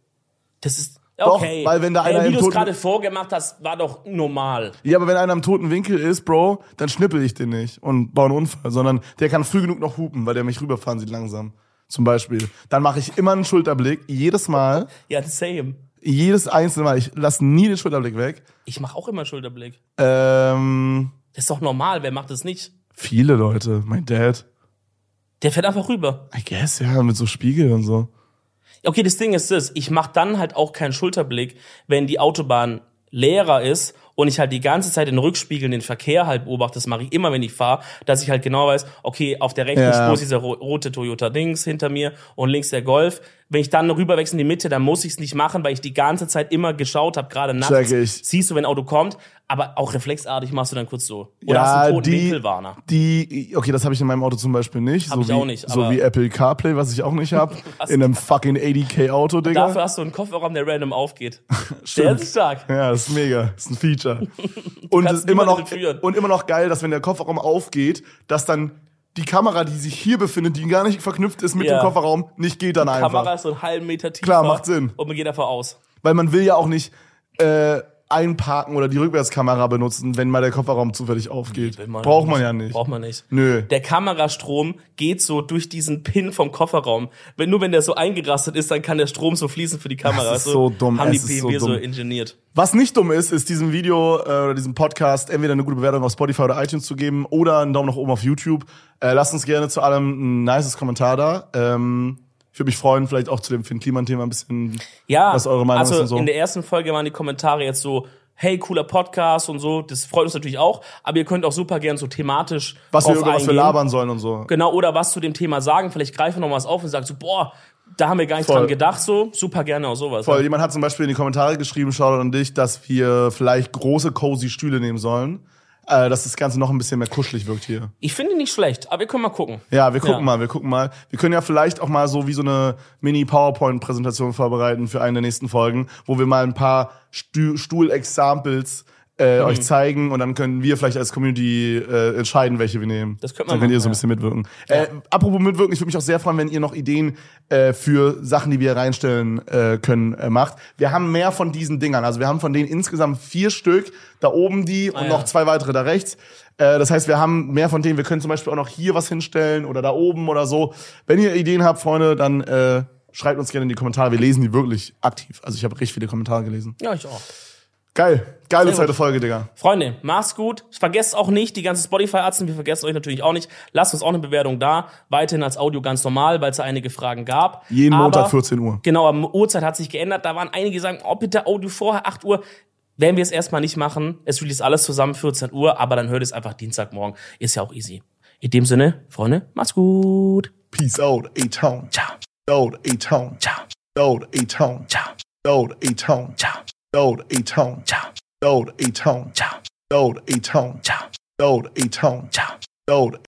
Das ist, Doch, okay. weil wenn da einer Ey, wie du es gerade vorgemacht hast, war doch normal. Ja, aber wenn einer im toten Winkel ist, Bro, dann schnippel ich den nicht und baue einen Unfall, sondern der kann früh genug noch hupen, weil der mich rüberfahren sieht langsam. Zum Beispiel. Dann mache ich immer einen Schulterblick, jedes Mal, Ja, same. jedes einzelne Mal. Ich lasse nie den Schulterblick weg. Ich mache auch immer einen Schulterblick. Ähm, Das ist doch normal, wer macht das nicht? viele Leute, mein Dad. Der fährt einfach rüber. I guess, ja, mit so Spiegel und so. Okay, das Ding ist das, ich mache dann halt auch keinen Schulterblick, wenn die Autobahn leerer ist und ich halt die ganze Zeit in Rückspiegeln den Verkehr halt beobachte, das mache ich immer, wenn ich fahre, dass ich halt genau weiß, okay, auf der rechten Ja. Spur ist dieser ro rote Toyota Dings hinter mir und links der Golf. Wenn ich dann rüberwechsel in die Mitte, dann muss ich es nicht machen, weil ich die ganze Zeit immer geschaut habe, gerade nachts. Check ich. Siehst du, wenn ein Auto kommt, aber auch reflexartig machst du dann kurz so. Oder ja, hast du einen toten die, Winkelwarner. die, okay, das habe ich in meinem Auto zum Beispiel nicht. Hab so ich wie, auch nicht, So wie Apple CarPlay, was ich auch nicht hab. Was? in einem fucking 80k Auto, Digga. Dafür hast du einen Kofferraum, der random aufgeht. der ist stark. Ja, das ist mega. Das ist ein Feature. und, ist immer noch, und immer noch geil, dass wenn der Kofferraum aufgeht, dass dann die Kamera, die sich hier befindet, die gar nicht verknüpft ist mit Ja. dem Kofferraum, nicht geht dann einfach. Kamera ist so einen halben Meter tiefer. Klar, macht Sinn. Und man geht davon aus. Weil man will ja auch nicht äh, einparken oder die Rückwärtskamera benutzen, wenn mal der Kofferraum zufällig aufgeht. Will man Braucht man nicht. ja nicht. Braucht man nicht. Nö. Der Kamerastrom geht so durch diesen Pin vom Kofferraum. Wenn, nur wenn der so eingerastet ist, dann kann der Strom so fließen für die Kamera. Das ist so dumm, Haben die es so BMW so, dumm. ingeniert. Was nicht dumm ist, ist diesem Video äh, oder diesem Podcast entweder eine gute Bewertung auf Spotify oder iTunes zu geben oder einen Daumen nach oben auf YouTube. Äh, lasst uns gerne zu allem ein nices Kommentar da. Ähm, ich würde mich freuen, vielleicht auch zu dem Finn Kliman-Thema ein bisschen, Ja, was eure Meinung also ist und so. in der ersten Folge waren die Kommentare jetzt so, hey, cooler Podcast und so. Das freut uns natürlich auch. Aber ihr könnt auch super gern so thematisch was wir, drauf über was wir eingehen. labern sollen und so. Genau, oder was zu dem Thema sagen. Vielleicht greifen wir noch was auf und sagen so, boah, da haben wir gar nicht Voll. dran gedacht, so. Super gerne auch sowas. Voll, Ja. jemand hat zum Beispiel in die Kommentare geschrieben, Shoutout an dich, dass wir vielleicht große, cozy Stühle nehmen sollen. Äh, dass das Ganze noch ein bisschen mehr kuschelig wirkt hier. Ich finde nicht schlecht, aber wir können mal gucken. Ja, wir gucken Ja. mal, wir gucken mal. Wir können ja vielleicht auch mal so wie so eine Mini-PowerPoint-Präsentation vorbereiten für eine der nächsten Folgen, wo wir mal ein paar Stu Stuhl-Examples äh, Mhm. euch zeigen und dann können wir vielleicht als Community äh, entscheiden, welche wir nehmen. Das könnte man Dann könnt ihr so ein bisschen mitwirken. Äh, apropos mitwirken, ich würde mich auch sehr freuen, wenn ihr noch Ideen äh, für Sachen, die wir reinstellen äh, können, äh, macht. Wir haben mehr von diesen Dingern. Also wir haben von denen insgesamt vier Stück. Da oben die und Ah, ja. noch zwei weitere da rechts. Äh, das heißt, wir haben mehr von denen. Wir können zum Beispiel auch noch hier was hinstellen oder da oben oder so. Wenn ihr Ideen habt, Freunde, dann äh, schreibt uns gerne in die Kommentare. Wir lesen die wirklich aktiv. Also ich habe richtig viele Kommentare gelesen. Ja, ich auch. Geil. Geile Sehr zweite gut. Folge, Digga. Freunde, macht's gut. Vergesst auch nicht die ganzen Spotify-Arzten. Wir vergessen euch natürlich auch nicht. Lasst uns auch eine Bewertung da. Weiterhin als Audio ganz normal, weil es da einige Fragen gab. Jeden Aber- Montag 14 Uhr. Genau, aber Uhrzeit hat sich geändert. Da waren einige, die sagen, oh, bitte Audio vorher, 8 Uhr. Werden wir es erstmal nicht machen. Es release alles zusammen 14 Uhr, aber dann hört es einfach Dienstagmorgen. Ist ja auch easy. In dem Sinne, Freunde, macht's gut. Peace out, A-Town. Ciao, Out, A-Town. ciao, Out, A-Town. ciao, Out, A-Town. ciao, Out, A-Town. ciao, Out, A-Town. ciao, Out, A-Town. ciao, Out, A-Town. ciao. Out,